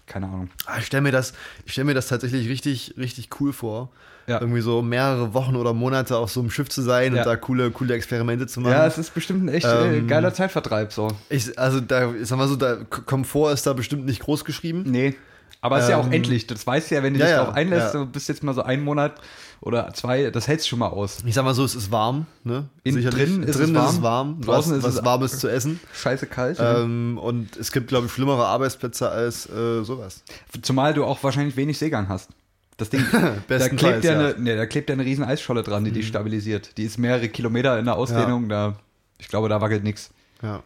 Keine Ahnung. Ah, Ich stelle mir das, ich stelle mir das tatsächlich richtig, richtig cool vor. Ja. Irgendwie so mehrere Wochen oder Monate auf so einem Schiff zu sein Ja. und da coole, coole Experimente zu machen. Ja, es ist bestimmt ein echt äh, Ähm, geiler Zeitvertreib so. ich, also da, ich sag mal so, da Komfort ist da bestimmt nicht groß geschrieben. Nee. Aber es ist ja auch Ähm, endlich. Das weißt du ja, wenn du dich darauf einlässt, du bist jetzt mal so einen Monat oder zwei, das hältst du schon mal aus. Ich sag mal so, es ist warm, ne? In- drin ist drin es ist es warm, warm, draußen was, ist was es- warmes zu essen. Scheiße kalt. Ähm, und es gibt, glaube ich, schlimmere Arbeitsplätze als äh, sowas. Zumal du auch wahrscheinlich wenig Seegang hast. Das Ding, da klebt ja, ja. eine, nee, da klebt ja eine riesen Eisscholle dran, die dich stabilisiert. Die ist mehrere Kilometer in der Ausdehnung, da, ich glaube, da wackelt nichts. Ja.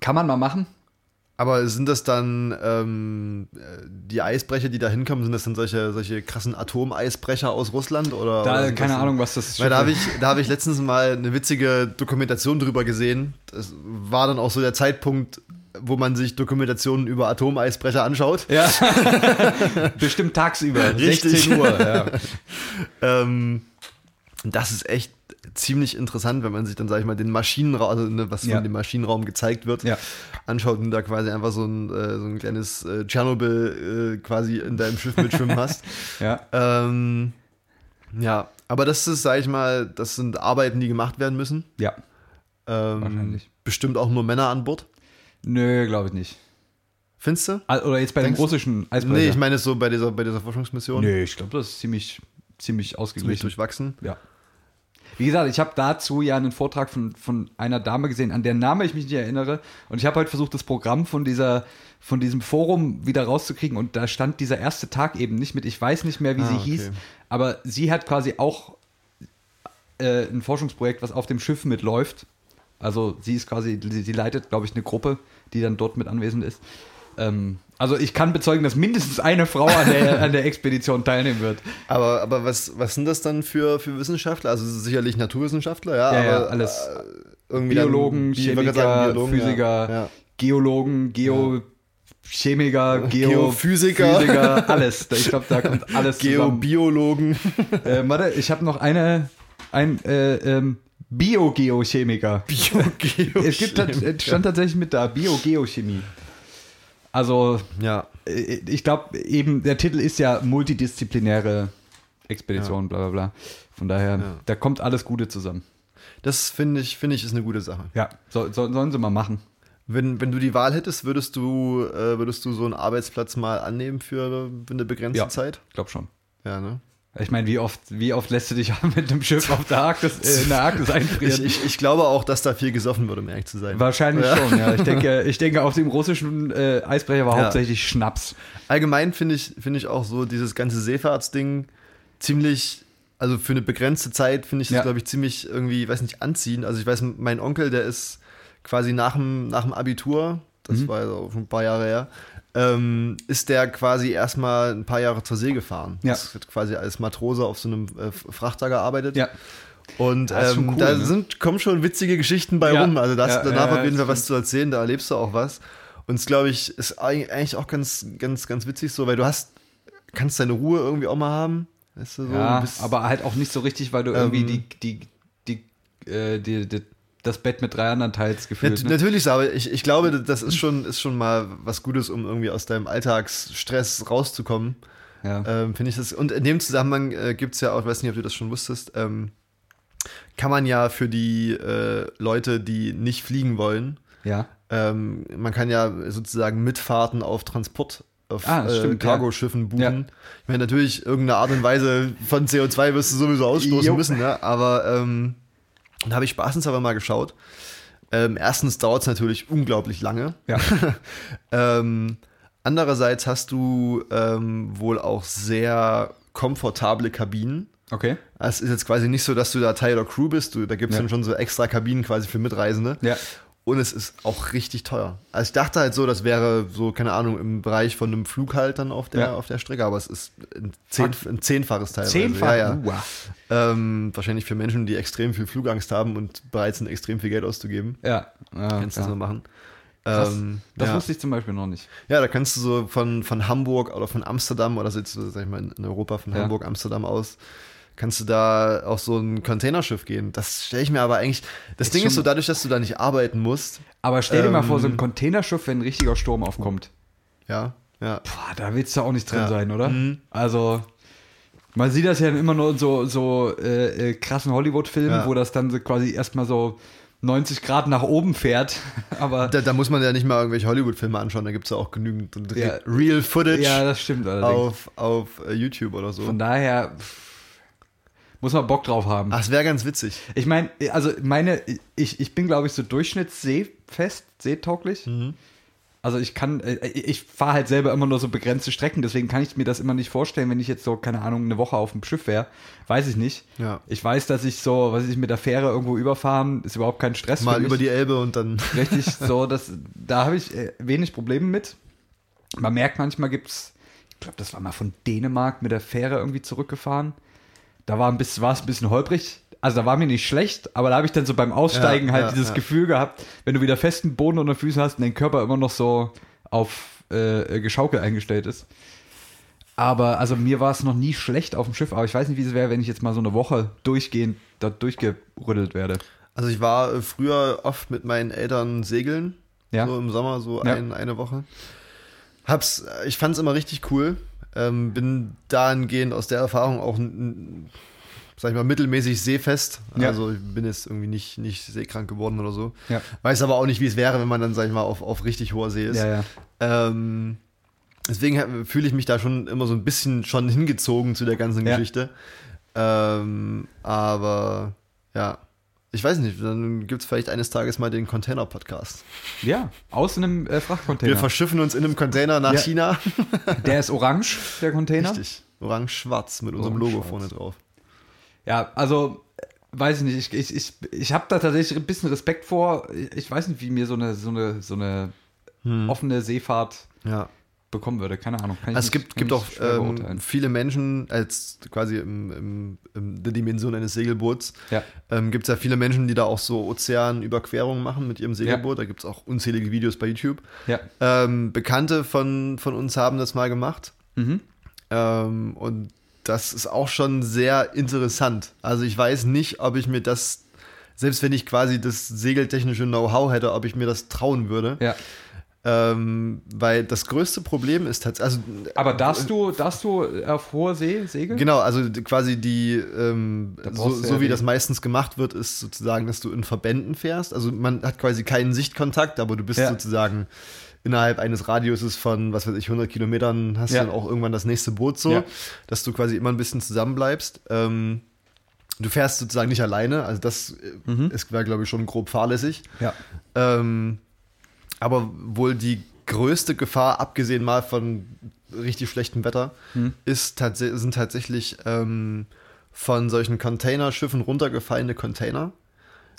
Kann man mal machen. Aber sind das dann ähm, äh, die Eisbrecher, die da hinkommen, sind das dann solche, solche krassen Atomeisbrecher aus Russland? Oder, Da, oder keine Ahnung, was das Weil da habe ich, da hab ich letztens mal eine witzige Dokumentation drüber gesehen. Das war dann auch so der Zeitpunkt, wo man sich Dokumentationen über Atomeisbrecher anschaut. Ja. Bestimmt tagsüber, Richtig. 16 Uhr. Ja. Ähm, das ist echt ziemlich interessant, wenn man sich dann, sag ich mal, den Maschinenraum, also ne, was Ja. von dem Maschinenraum gezeigt wird, Ja. anschaut und da quasi einfach so ein, äh, so ein kleines äh, Tschernobyl äh, quasi in deinem Schiff mitschwimmen hast. ja. Ähm, ja, Aber das ist, sag ich mal, das sind Arbeiten, die gemacht werden müssen. Ja. Ähm, Wahrscheinlich. Bestimmt auch nur Männer an Bord. Nö, glaube ich nicht. Findest du? Oder jetzt bei Denkst dem russischen Eisbrecher. Nee, ich meine so bei dieser, bei dieser Forschungsmission. Nö, ich glaube, das ist ziemlich, ziemlich Ziemlich ausgeglichen. durchwachsen. Ja. Wie gesagt, ich habe dazu ja einen Vortrag von, von einer Dame gesehen, an deren Name ich mich nicht erinnere. Und ich habe heute versucht, das Programm von, dieser, von diesem Forum wieder rauszukriegen. Und da stand dieser erste Tag eben nicht mit. Ich weiß nicht mehr, wie Ah, sie okay. hieß. Aber sie hat quasi auch äh, ein Forschungsprojekt, was auf dem Schiff mitläuft. Also sie ist quasi, sie, sie leitet, glaube ich, eine Gruppe, die dann dort mit anwesend ist. Ähm, also ich kann bezeugen, dass mindestens eine Frau an der, an der Expedition teilnehmen wird. Aber, aber was, was sind das dann für, für Wissenschaftler? Also sicherlich Naturwissenschaftler, ja. Ja, aber, ja, alles. äh, Irgendwie dann- Biologen, wollte Chemiker, sagen, Biologen, Physiker, Ja. Geologen, Geochemiker, Geo Geophysiker. Physiker, alles. Ich glaube, da kommt alles. Geobiologen. Äh, warte, ich habe noch eine, ein äh, ähm, Biogeochemiker. Es gibt, es stand tatsächlich mit da, Biogeochemie. Also, Ja. äh, ich glaube, eben, der Titel ist ja multidisziplinäre Expedition, bla bla bla. Von daher, Ja. da kommt alles Gute zusammen. Das finde ich, finde ich, ist eine gute Sache. Ja, so, so, sollen sie mal machen. Wenn, wenn du die Wahl hättest, würdest du, äh, würdest du so einen Arbeitsplatz mal annehmen für eine begrenzte Ja. Zeit? Ich glaube schon. Ja, ne? Ich meine, wie oft, wie oft lässt du dich mit einem Schiff auf der Arktis, äh, in der Arktis einfrieren? Ich, ich, ich glaube auch, dass da viel gesoffen wird, um ehrlich zu sein. Wahrscheinlich Ja. schon, ja. Ich denke, ich denke auf dem russischen äh, Eisbrecher war Ja. hauptsächlich Schnaps. Allgemein finde ich, finde ich auch so dieses ganze Seefahrtsding ziemlich, also für eine begrenzte Zeit finde ich das, Ja. glaube ich, ziemlich irgendwie, weiß nicht, anziehend. Also ich weiß, mein Onkel, der ist quasi nach dem, nach dem Abitur, das Mhm. war ja auch schon ein paar Jahre her, ähm, ist der quasi erstmal ein paar Jahre zur See gefahren. Ja. Das hat quasi als Matrose auf so einem äh, Frachter gearbeitet. Ja. Und Das ähm, cool, da ne? sind, kommen schon witzige Geschichten bei Ja. rum. Also da hast Ja, du danach ja, auf jeden Fall was zu erzählen, da erlebst du auch was. Und es glaube ich, ist eig- eigentlich auch ganz, ganz, ganz witzig so, weil du hast, kannst deine Ruhe irgendwie auch mal haben. Weißt du, so, Ja, bist- aber halt auch nicht so richtig, weil du irgendwie Ähm, die, die, die, äh, die, die, das Bett mit drei anderen teils gefühlt. Ne? Natürlich, so, aber ich, ich glaube, das ist schon, ist schon mal was Gutes, um irgendwie aus deinem Alltagsstress rauszukommen. Ja. Ähm, Finde ich das. Und in dem Zusammenhang äh, gibt es ja auch, ich weiß nicht, ob du das schon wusstest, ähm, kann man ja für die äh, Leute, die nicht fliegen wollen, ja. ähm, man kann ja sozusagen Mitfahrten auf Transport, auf Ah, äh, stimmt, ja. Cargoschiffen buchen. Ja. Ich meine, natürlich, irgendeine Art und Weise von CO2 wirst du sowieso ausstoßen Jo. müssen, ne? aber ähm, da habe ich spaßenshalber mal geschaut. Ähm, erstens dauert es natürlich unglaublich lange. Ja. Ähm, andererseits hast du ähm, wohl auch sehr komfortable Kabinen. Okay. Es ist jetzt quasi nicht so, dass du da Teil der Crew bist. Du, da gibt es Ja. dann schon so extra Kabinen quasi für Mitreisende. Ja. Und es ist auch richtig teuer. Also ich dachte halt so, das wäre so, keine Ahnung, im Bereich von einem Flug halt dann auf der, Ja. auf der Strecke, aber es ist ein, Zehn, ein Zehnfaches teilweise. Zehnfach. Ja, ja. Ähm, wahrscheinlich für Menschen, die extrem viel Flugangst haben und bereit sind, extrem viel Geld auszugeben. Ja. ja, Kannst du das mal machen. Ähm, Das ja. wusste ich zum Beispiel noch nicht. Ja, da kannst du so von, von Hamburg oder von Amsterdam oder so jetzt, sag ich mal, in Europa von. Hamburg, Amsterdam aus, kannst du da auf so ein Containerschiff gehen. Das stelle ich mir aber eigentlich. Das Ist Ding ist so, dadurch, dass du da nicht arbeiten musst. Aber stell dir mal vor, so ein Ähm, Containerschiff, wenn ein richtiger Sturm aufkommt. Ja, ja. Boah, da willst du auch nicht drin Ja. sein, oder? Mhm. Also, man sieht das ja immer nur in so, so äh, äh, krassen Hollywood-Filmen, Ja. wo das dann so quasi erstmal so 90 Grad nach oben fährt. Aber Da, da muss man ja nicht mal irgendwelche Hollywood-Filme anschauen, da gibt es ja auch genügend Ja. Real Footage ja, das stimmt allerdings. auf, auf äh, YouTube oder so. Von daher muss man Bock drauf haben. Ach, es wäre ganz witzig. Ich meine, also meine, ich, ich bin glaube ich so durchschnittsseefest, seetauglich. Mhm. Also ich kann, äh, ich fahre halt selber immer nur so begrenzte Strecken, deswegen kann ich mir das immer nicht vorstellen, wenn ich jetzt so, keine Ahnung, eine Woche auf dem Schiff wäre. Weiß ich nicht. Ja. Ich weiß, dass ich so, was ich mit der Fähre irgendwo überfahren, ist überhaupt kein Stress Mal über die Elbe und dann. Richtig, so, das, da habe ich äh, wenig Probleme mit. Man merkt, manchmal gibt's, ich glaube, das war mal von Dänemark mit der Fähre irgendwie zurückgefahren. Da war ein bisschen, war es ein bisschen holprig. Also da war mir nicht schlecht, aber da habe ich dann so beim Aussteigen Ja, halt ja, dieses ja. Gefühl gehabt, wenn du wieder festen Boden unter Füßen hast und dein Körper immer noch so auf äh, Geschaukel eingestellt ist. Aber also mir war es noch nie schlecht auf dem Schiff, aber ich weiß nicht, wie es wäre, wenn ich jetzt mal so eine Woche durchgehend da durchgerüttelt werde. Also ich war äh, früher oft mit meinen Eltern segeln. Ja. So im Sommer, so ein, eine Woche. Hab's, äh, ich fand's immer richtig cool. Ähm, bin dahingehend aus der Erfahrung auch sag ich mal, mittelmäßig seefest. Ja. Also ich bin jetzt irgendwie nicht, nicht seekrank geworden oder so. Ja. Weiß aber auch nicht, wie es wäre, wenn man dann, sag ich mal, auf, auf richtig hoher See ist. Ja. Ähm, deswegen fühle ich mich da schon immer so ein bisschen schon hingezogen zu der ganzen. Geschichte. Ähm, aber ja, ich weiß nicht, dann gibt es vielleicht eines Tages mal den Container-Podcast. Ja, aus einem äh, Wir Frachtcontainer. verschiffen uns in einem Container nach Ja. China. Der ist orange, der Container. Richtig. Orange-schwarz mit unserem Logo Orange-schwarz. vorne drauf. Ja, also äh, weiß ich nicht, ich, ich, ich, ich habe da tatsächlich ein bisschen Respekt vor. Ich weiß nicht, wie mir so eine, so eine, so eine Hm. offene Seefahrt Ja. Bekommen würde. Keine Ahnung. Also es gibt, gibt auch ähm, viele Menschen, als quasi im, im, in der Dimension eines Segelboots, Ja. ähm, gibt es ja viele Menschen, die da auch so Ozeanüberquerungen machen mit ihrem Segelboot. Da gibt es auch unzählige Videos bei YouTube. Ja. Ähm, Bekannte von, von uns haben das mal gemacht. Mhm. Ähm, und das ist auch schon sehr interessant. Also ich weiß nicht, ob ich mir das, selbst wenn ich quasi das segeltechnische Know-how hätte, ob ich mir das trauen würde. Ja. Ähm, weil das größte Problem ist tatsächlich, also Aber darfst du, darfst du auf hoher See segeln? Genau, also quasi die, ähm, so, so ja wie das meistens gemacht wird, ist sozusagen, dass du in Verbänden fährst. Also man hat quasi keinen Sichtkontakt, aber du bist Ja. sozusagen innerhalb eines Radiuses von, was weiß ich, 100 Kilometern hast Ja. dann auch irgendwann das nächste Boot so, dass du quasi immer ein bisschen zusammenbleibst. Ähm, du fährst sozusagen nicht alleine, also das äh, Mhm. ist, wäre glaube ich schon grob fahrlässig. Ja. Ähm, aber wohl die größte Gefahr, abgesehen mal von richtig schlechtem Wetter, Hm. ist tats sind tatsächlich ähm, von solchen Containerschiffen runtergefallene Container.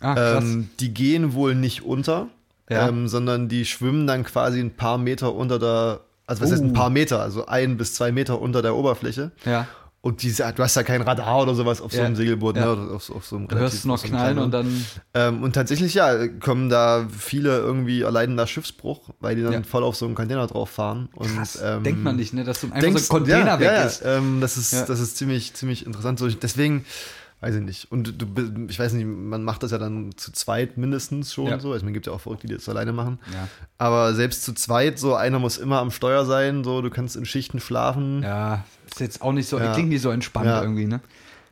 Ah. Ähm, die gehen wohl nicht unter, Ja. ähm, sondern die schwimmen dann quasi ein paar Meter unter der, also was heißt ein Uh. paar Meter, also ein bis zwei Meter unter der Oberfläche. ja. Und diese, du hast ja kein Radar oder sowas auf so Ja. einem Segelboot, Ja. ne? Oder auf, so- auf so einem Du hörst noch so knallen und dann. Ähm, und tatsächlich, ja, kommen da viele irgendwie erleiden da Schiffsbruch, weil die dann Ja. voll auf so einen Container drauf fahren. Und, Krass. ähm, denkt man nicht, ne? Dass so einfach Denkst, so ein Container weg ja, ist. Ja, ähm, das ist, das ist ziemlich, ziemlich interessant. So, deswegen, weiß ich nicht. Und du, ich weiß nicht, man macht das ja dann zu zweit mindestens schon Ja. so. Also man gibt ja auch verrückt, die das alleine machen. Ja. Aber selbst zu zweit, so einer muss immer am Steuer sein, so du kannst in Schichten schlafen. Ja, ist jetzt auch nicht so, Ja. klingt nicht so entspannt irgendwie, ne?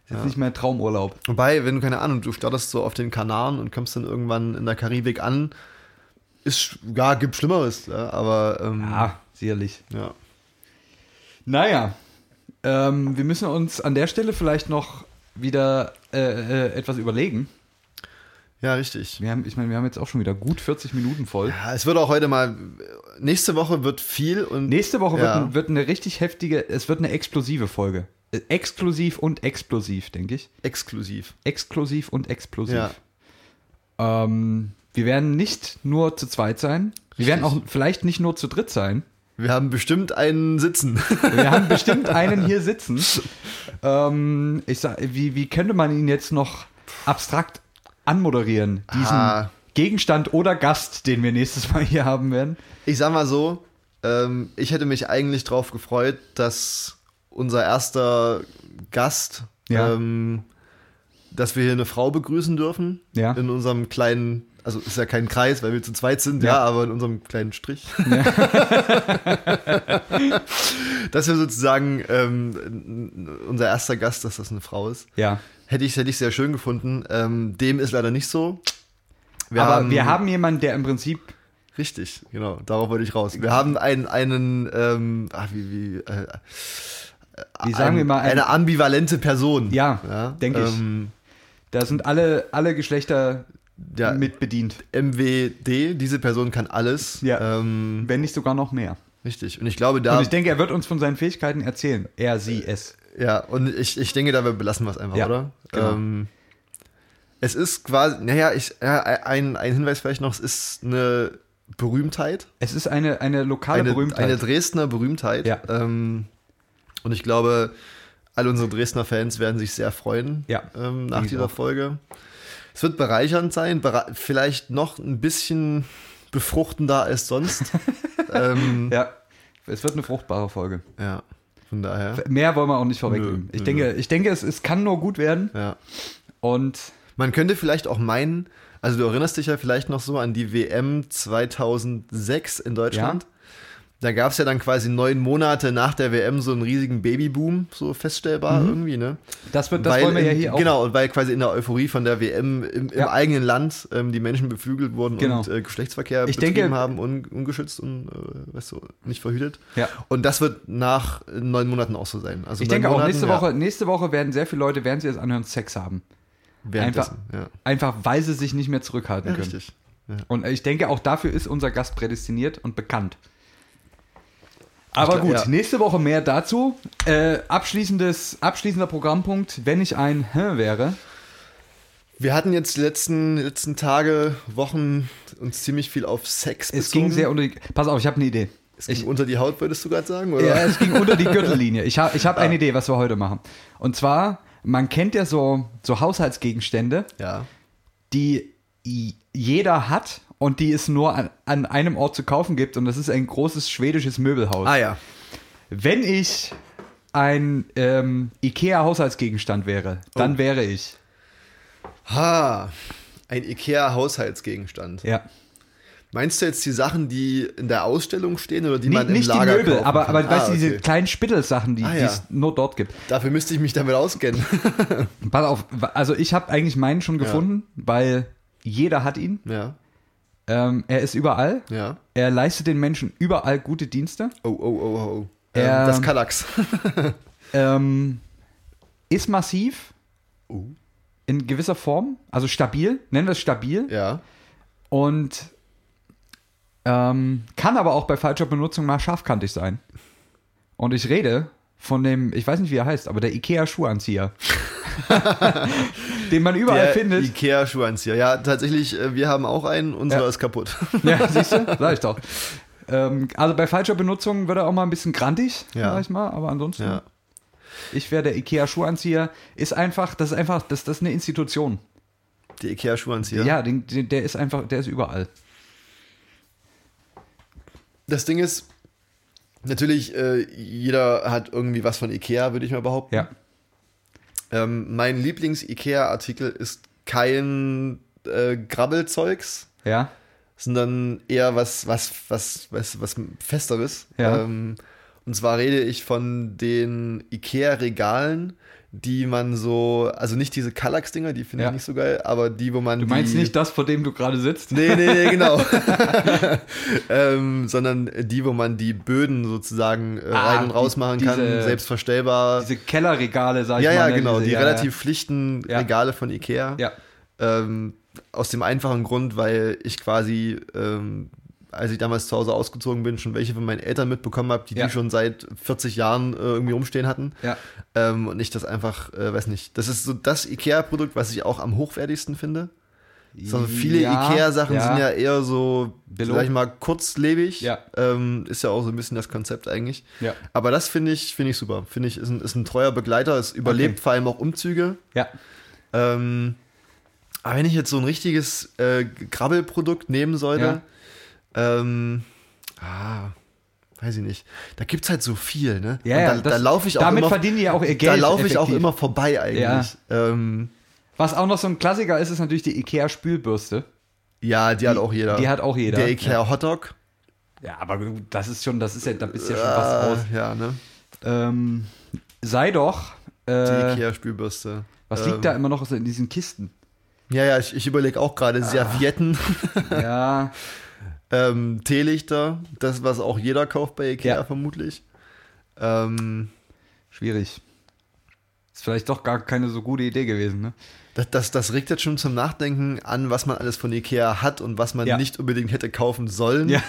Ist jetzt nicht mehr Traumurlaub. Wobei, wenn du keine Ahnung, du startest so auf den Kanaren und kommst dann irgendwann in der Karibik an, ist, ja, gibt Schlimmeres, aber ähm, Ja, sicherlich. ja. Naja, ähm, wir müssen uns an der Stelle vielleicht noch wieder äh, äh, etwas überlegen. Ja, richtig. Wir haben, ich meine, wir haben jetzt auch schon wieder gut 40 Minuten voll. Ja, es wird auch heute mal, nächste Woche wird viel und Nächste Woche wird, Ja. ein, wird eine richtig heftige, es wird eine explosive Folge. Äh, Exklusiv und explosiv, denke ich. exklusiv. Exklusiv und explosiv. Ja. Ähm, wir werden nicht nur zu zweit sein. Wir werden auch vielleicht nicht nur zu dritt sein. Wir haben bestimmt einen Sitzen. Wir haben bestimmt einen hier sitzen. Ähm, ich sag, wie, wie könnte man ihn jetzt noch abstrakt anmoderieren? Diesen Ah. Gegenstand oder Gast, den wir nächstes Mal hier haben werden. Ich sag mal so, ähm, ich hätte mich eigentlich drauf gefreut, dass unser erster Gast, Ja. ähm, dass wir hier eine Frau begrüßen dürfen. Ja. In unserem kleinen, also ist ja kein Kreis, weil wir zu zweit sind, Ja. ja, aber in unserem kleinen Strich. dass wir sozusagen ähm, unser erster Gast, dass das eine Frau ist. Ja. Hätte ich, hätte ich sehr schön gefunden. Ähm, dem ist leider nicht so. Wir Aber wir haben jemanden, der im Prinzip. Richtig, genau, darauf wollte ich raus. Wir haben einen, einen ähm, ach, wie, wie, äh, Wie sagen ein, wir mal, ein- eine ambivalente Person. Ja, denke ich. ähm, Da sind alle, alle Geschlechter Ja. mit bedient. MWD, diese Person kann alles. Ja. Ähm, Wenn nicht sogar noch mehr. richtig. Und ich glaube, da. Und ich denke, er wird uns von seinen Fähigkeiten erzählen. Er, sie, es. ja, und ich, ich denke, da belassen wir es einfach, Ja, oder? genau. Ähm, es ist quasi, naja, ich, ja, ein, ein Hinweis vielleicht noch, es ist eine Berühmtheit. Es ist eine, eine lokale eine, Berühmtheit. Eine Dresdner Berühmtheit. Ja. Ähm, und ich glaube, alle unsere Dresdner Fans werden sich sehr freuen Ja, ähm, nach dieser auch. Folge. Es wird bereichernd sein, vielleicht noch ein bisschen befruchtender als sonst. ähm, ja. Es wird eine fruchtbare Folge. ja, von daher. Mehr wollen wir auch nicht vorwegnehmen. Ich nö, denke, ich denke es, es kann nur gut werden. Ja. Und Man könnte vielleicht auch meinen, also du erinnerst dich ja vielleicht noch so an die WM 2006 in Deutschland. Da gab es ja dann quasi neun Monate nach der WM so einen riesigen Babyboom, so feststellbar irgendwie, ne? Das, wird, das weil wollen wir ja in, hier auch. Genau, und weil quasi in der Euphorie von der WM im, im Ja. eigenen Land ähm, die Menschen beflügelt wurden Genau. und äh, Geschlechtsverkehr Ich betrieben denke- haben, un, ungeschützt und äh, weißt du, nicht verhütet. Ja. Und das wird nach neun Monaten auch so sein. Also Ich denke auch, Monaten, nächste ja, Woche, nächste Woche werden sehr viele Leute, während sie das anhören, Sex haben. währenddessen, ja. Einfach, weil sie sich nicht mehr zurückhalten ja, können. richtig. Ja. Und ich denke, auch dafür ist unser Gast prädestiniert und bekannt. Aber glaub, gut, ja. nächste Woche mehr dazu. Äh, abschließendes, abschließender Programmpunkt, wenn ich ein Hä wäre. Wir hatten jetzt die letzten, letzten Tage, Wochen uns ziemlich viel auf Sex Es ging sehr unter die. Pass auf, ich habe eine Idee. es ging ich- unter die Haut, würdest du gerade sagen? Oder? Ja, es ging unter die Gürtellinie. Ich habe ich hab eine Idee, was wir heute machen. Und zwar, man kennt ja so, so Haushaltsgegenstände, ja. die jeder hat und die es nur an, an einem Ort zu kaufen gibt. Und das ist ein großes schwedisches Möbelhaus. Ah ja. Wenn ich ein ähm, IKEA-Haushaltsgegenstand wäre, dann Oh. wäre ich. Ha, ein IKEA-Haushaltsgegenstand. Ja. Meinst du jetzt die Sachen, die in der Ausstellung stehen oder die Nicht, man im nicht die Lager Möbel, kaufen aber, kann? aber weißt du, ah, diese okay. kleinen Spittelsachen, die Ah, ja. es nur dort gibt. Dafür müsste ich mich damit auskennen. Pass auf, also ich habe eigentlich meinen schon gefunden, weil jeder hat ihn. ja, Ähm, er ist überall. ja. Er leistet den Menschen überall gute Dienste. Oh, oh, oh, oh. Ähm, Ähm, das Kallax. Ähm, ist massiv Oh. in gewisser Form, also stabil, nennen wir es stabil. ja. Und ähm, kann aber auch bei falscher Benutzung mal scharfkantig sein. Und ich rede von dem, ich weiß nicht, wie er heißt, aber der IKEA-Schuhanzieher. den man überall Der findet. Ikea-Schuhanzieher. Ja, tatsächlich, äh, wir haben auch einen, unserer Ja. ist kaputt. Ja, siehst du? Sag ich doch. Ähm, also bei falscher Benutzung wird er auch mal ein bisschen grantig, Ja. sag ich mal, aber ansonsten, ja. ich wäre der IKEA-Schuhanzieher, ist einfach, das ist einfach, das, das ist eine Institution. Die Ikea-Schuhanzieher. Ja, den, den, der ist einfach, der ist überall. Das Ding ist, natürlich, äh, jeder hat irgendwie was von Ikea, würde ich mal behaupten. Ja. Ähm, mein Lieblings-Ikea-Artikel ist kein äh, Grabbelzeugs, Ja. sondern eher was, was, was, was, was Festeres. Ja. Ähm, und zwar rede ich von den Ikea-Regalen, die man so, also nicht diese Kallax-Dinger, die finde Ja. ich nicht so geil, aber die, wo man. Du meinst die, nicht das, vor dem du gerade sitzt? Nee, nee, nee, genau. ähm, sondern die, wo man die Böden sozusagen äh, Ah, rein und raus machen kann, diese- selbst verstellbar. Diese Kellerregale, sag ich ja, mal. ja, ne? genau, Diese, die ja, relativ schlichten Ja. Regale von Ikea. Ja. Ähm, aus dem einfachen Grund, weil ich quasi, ähm, als ich damals zu Hause ausgezogen bin, schon welche von meinen Eltern mitbekommen habe, die Ja. die schon seit 40 Jahren äh, irgendwie rumstehen hatten. Ja. Ähm, und ich das einfach, äh, weiß nicht, das ist so das Ikea-Produkt, was ich auch am hochwertigsten finde. So viele Ja, Ikea-Sachen sind ja eher so, sag ich mal, kurzlebig. Ähm, ist ja auch so ein bisschen das Konzept eigentlich. Aber das finde ich, finde ich super. Finde ich, ist ein, ist ein treuer Begleiter. Es überlebt Okay. vor allem auch Umzüge. Ja. Ähm, aber wenn ich jetzt so ein richtiges äh, Grabbelprodukt nehmen sollte, ähm, ah, weiß ich nicht. Da gibt es halt so viel, ne? Ja, ja, da, das- da laufe ich auch damit immer, verdienen die ja auch ihr Geld Da laufe ich auch immer vorbei eigentlich. Ähm, Was auch noch so ein Klassiker ist, ist natürlich die IKEA-Spülbürste. ja, die, hat auch jeder. die hat auch jeder. Der Ikea Hotdog. Ja, aber das ist schon, das ist ja, da bist ja schon was Ah, raus. ja, ne? Ähm, sei doch, Die äh, Ikea Spülbürste. was ähm, liegt da immer noch in diesen Kisten? Ja, ja, ich, ich überlege auch gerade Ah. Servietten, Ja, ähm, Teelichter, das, was auch jeder kauft bei Ikea Ja. vermutlich. Ähm, schwierig. Ist vielleicht doch gar keine so gute Idee gewesen, ne? das, das, das regt jetzt schon zum Nachdenken an, was man alles von Ikea hat und was man Ja. nicht unbedingt hätte kaufen sollen. Ja.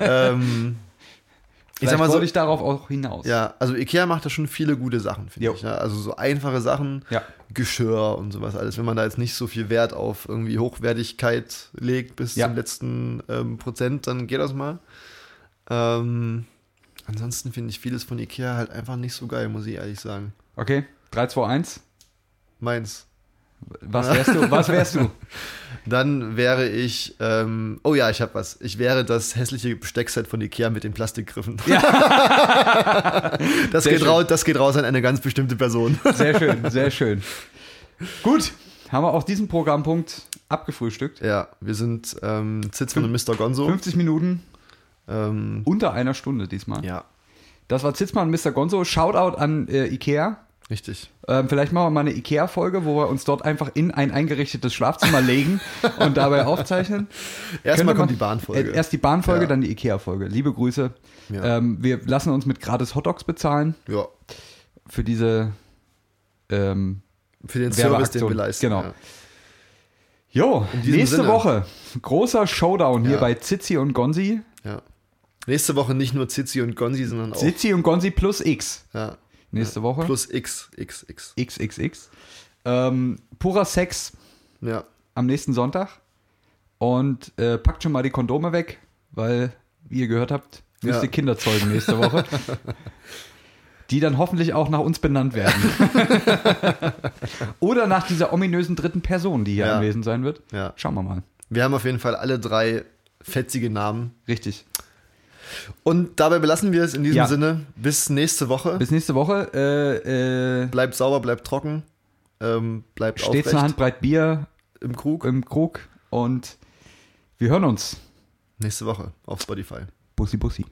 Ähm, ich Vielleicht sag mal so, wollte ich darauf auch hinaus. ja, also Ikea macht da schon viele gute Sachen, finde ich. Ja? Also so einfache Sachen, Ja. Geschirr und sowas alles. Wenn man da jetzt nicht so viel Wert auf irgendwie Hochwertigkeit legt bis Ja. zum letzten ähm, Prozent, dann geht das mal. Ähm, ansonsten finde ich vieles von Ikea halt einfach nicht so geil, muss ich ehrlich sagen. Okay, 3, 2, 1. Meins. Was wärst du? Was wärst du? Dann wäre ich, ähm, oh ja, ich habe was. Ich wäre das hässliche Besteckset von Ikea mit den Plastikgriffen. das, Sehr geht schön. raus, das geht raus an eine ganz bestimmte Person. Sehr schön, sehr schön. Gut, haben wir auch diesen Programmpunkt abgefrühstückt. ja, wir sind ähm, Zitzmann und Mr. Gonzo. 50 Minuten. Ähm, Unter einer Stunde diesmal. ja, Das war Zitzmann und Mr. Gonzo. Shoutout an äh, Ikea. Richtig. Ähm, vielleicht machen wir mal eine Ikea-Folge, wo wir uns dort einfach in ein eingerichtetes Schlafzimmer legen und dabei aufzeichnen. Erstmal kommt die Bahnfolge. Äh, Erst die Bahnfolge, Ja. dann die Ikea-Folge. Liebe Grüße. Ja. Ähm, wir lassen uns mit gratis Hotdogs bezahlen ja, für diese ähm, für den Service, den wir leisten. Genau. Ja. Jo, nächste Sinne. Woche großer Showdown hier bei Zizi und Gonzi. Ja. Nächste Woche nicht nur Zizi und Gonzi, sondern auch Zizi und Gonzi plus X. ja, Nächste Woche. plus X, X, X. XXX. Ähm, purer Sex Ja, am nächsten Sonntag. Und äh, packt schon mal die Kondome weg, weil, wie ihr gehört habt, müsst Ja. ihr Kinder zeugen nächste Woche. die dann hoffentlich auch nach uns benannt werden. Oder nach dieser ominösen dritten Person, die hier Ja. anwesend sein wird. ja. Schauen wir mal. Wir haben auf jeden Fall alle drei fetzige Namen. Richtig. Und dabei belassen wir es in diesem Ja. Sinne. Bis nächste Woche. Bis nächste Woche. Äh, äh, bleibt sauber, bleibt trocken. Ähm, bleibt stets aufrecht eine Handbreit Bier im Krug. im Krug und wir hören uns. Nächste Woche auf Spotify. Bussi, Bussi.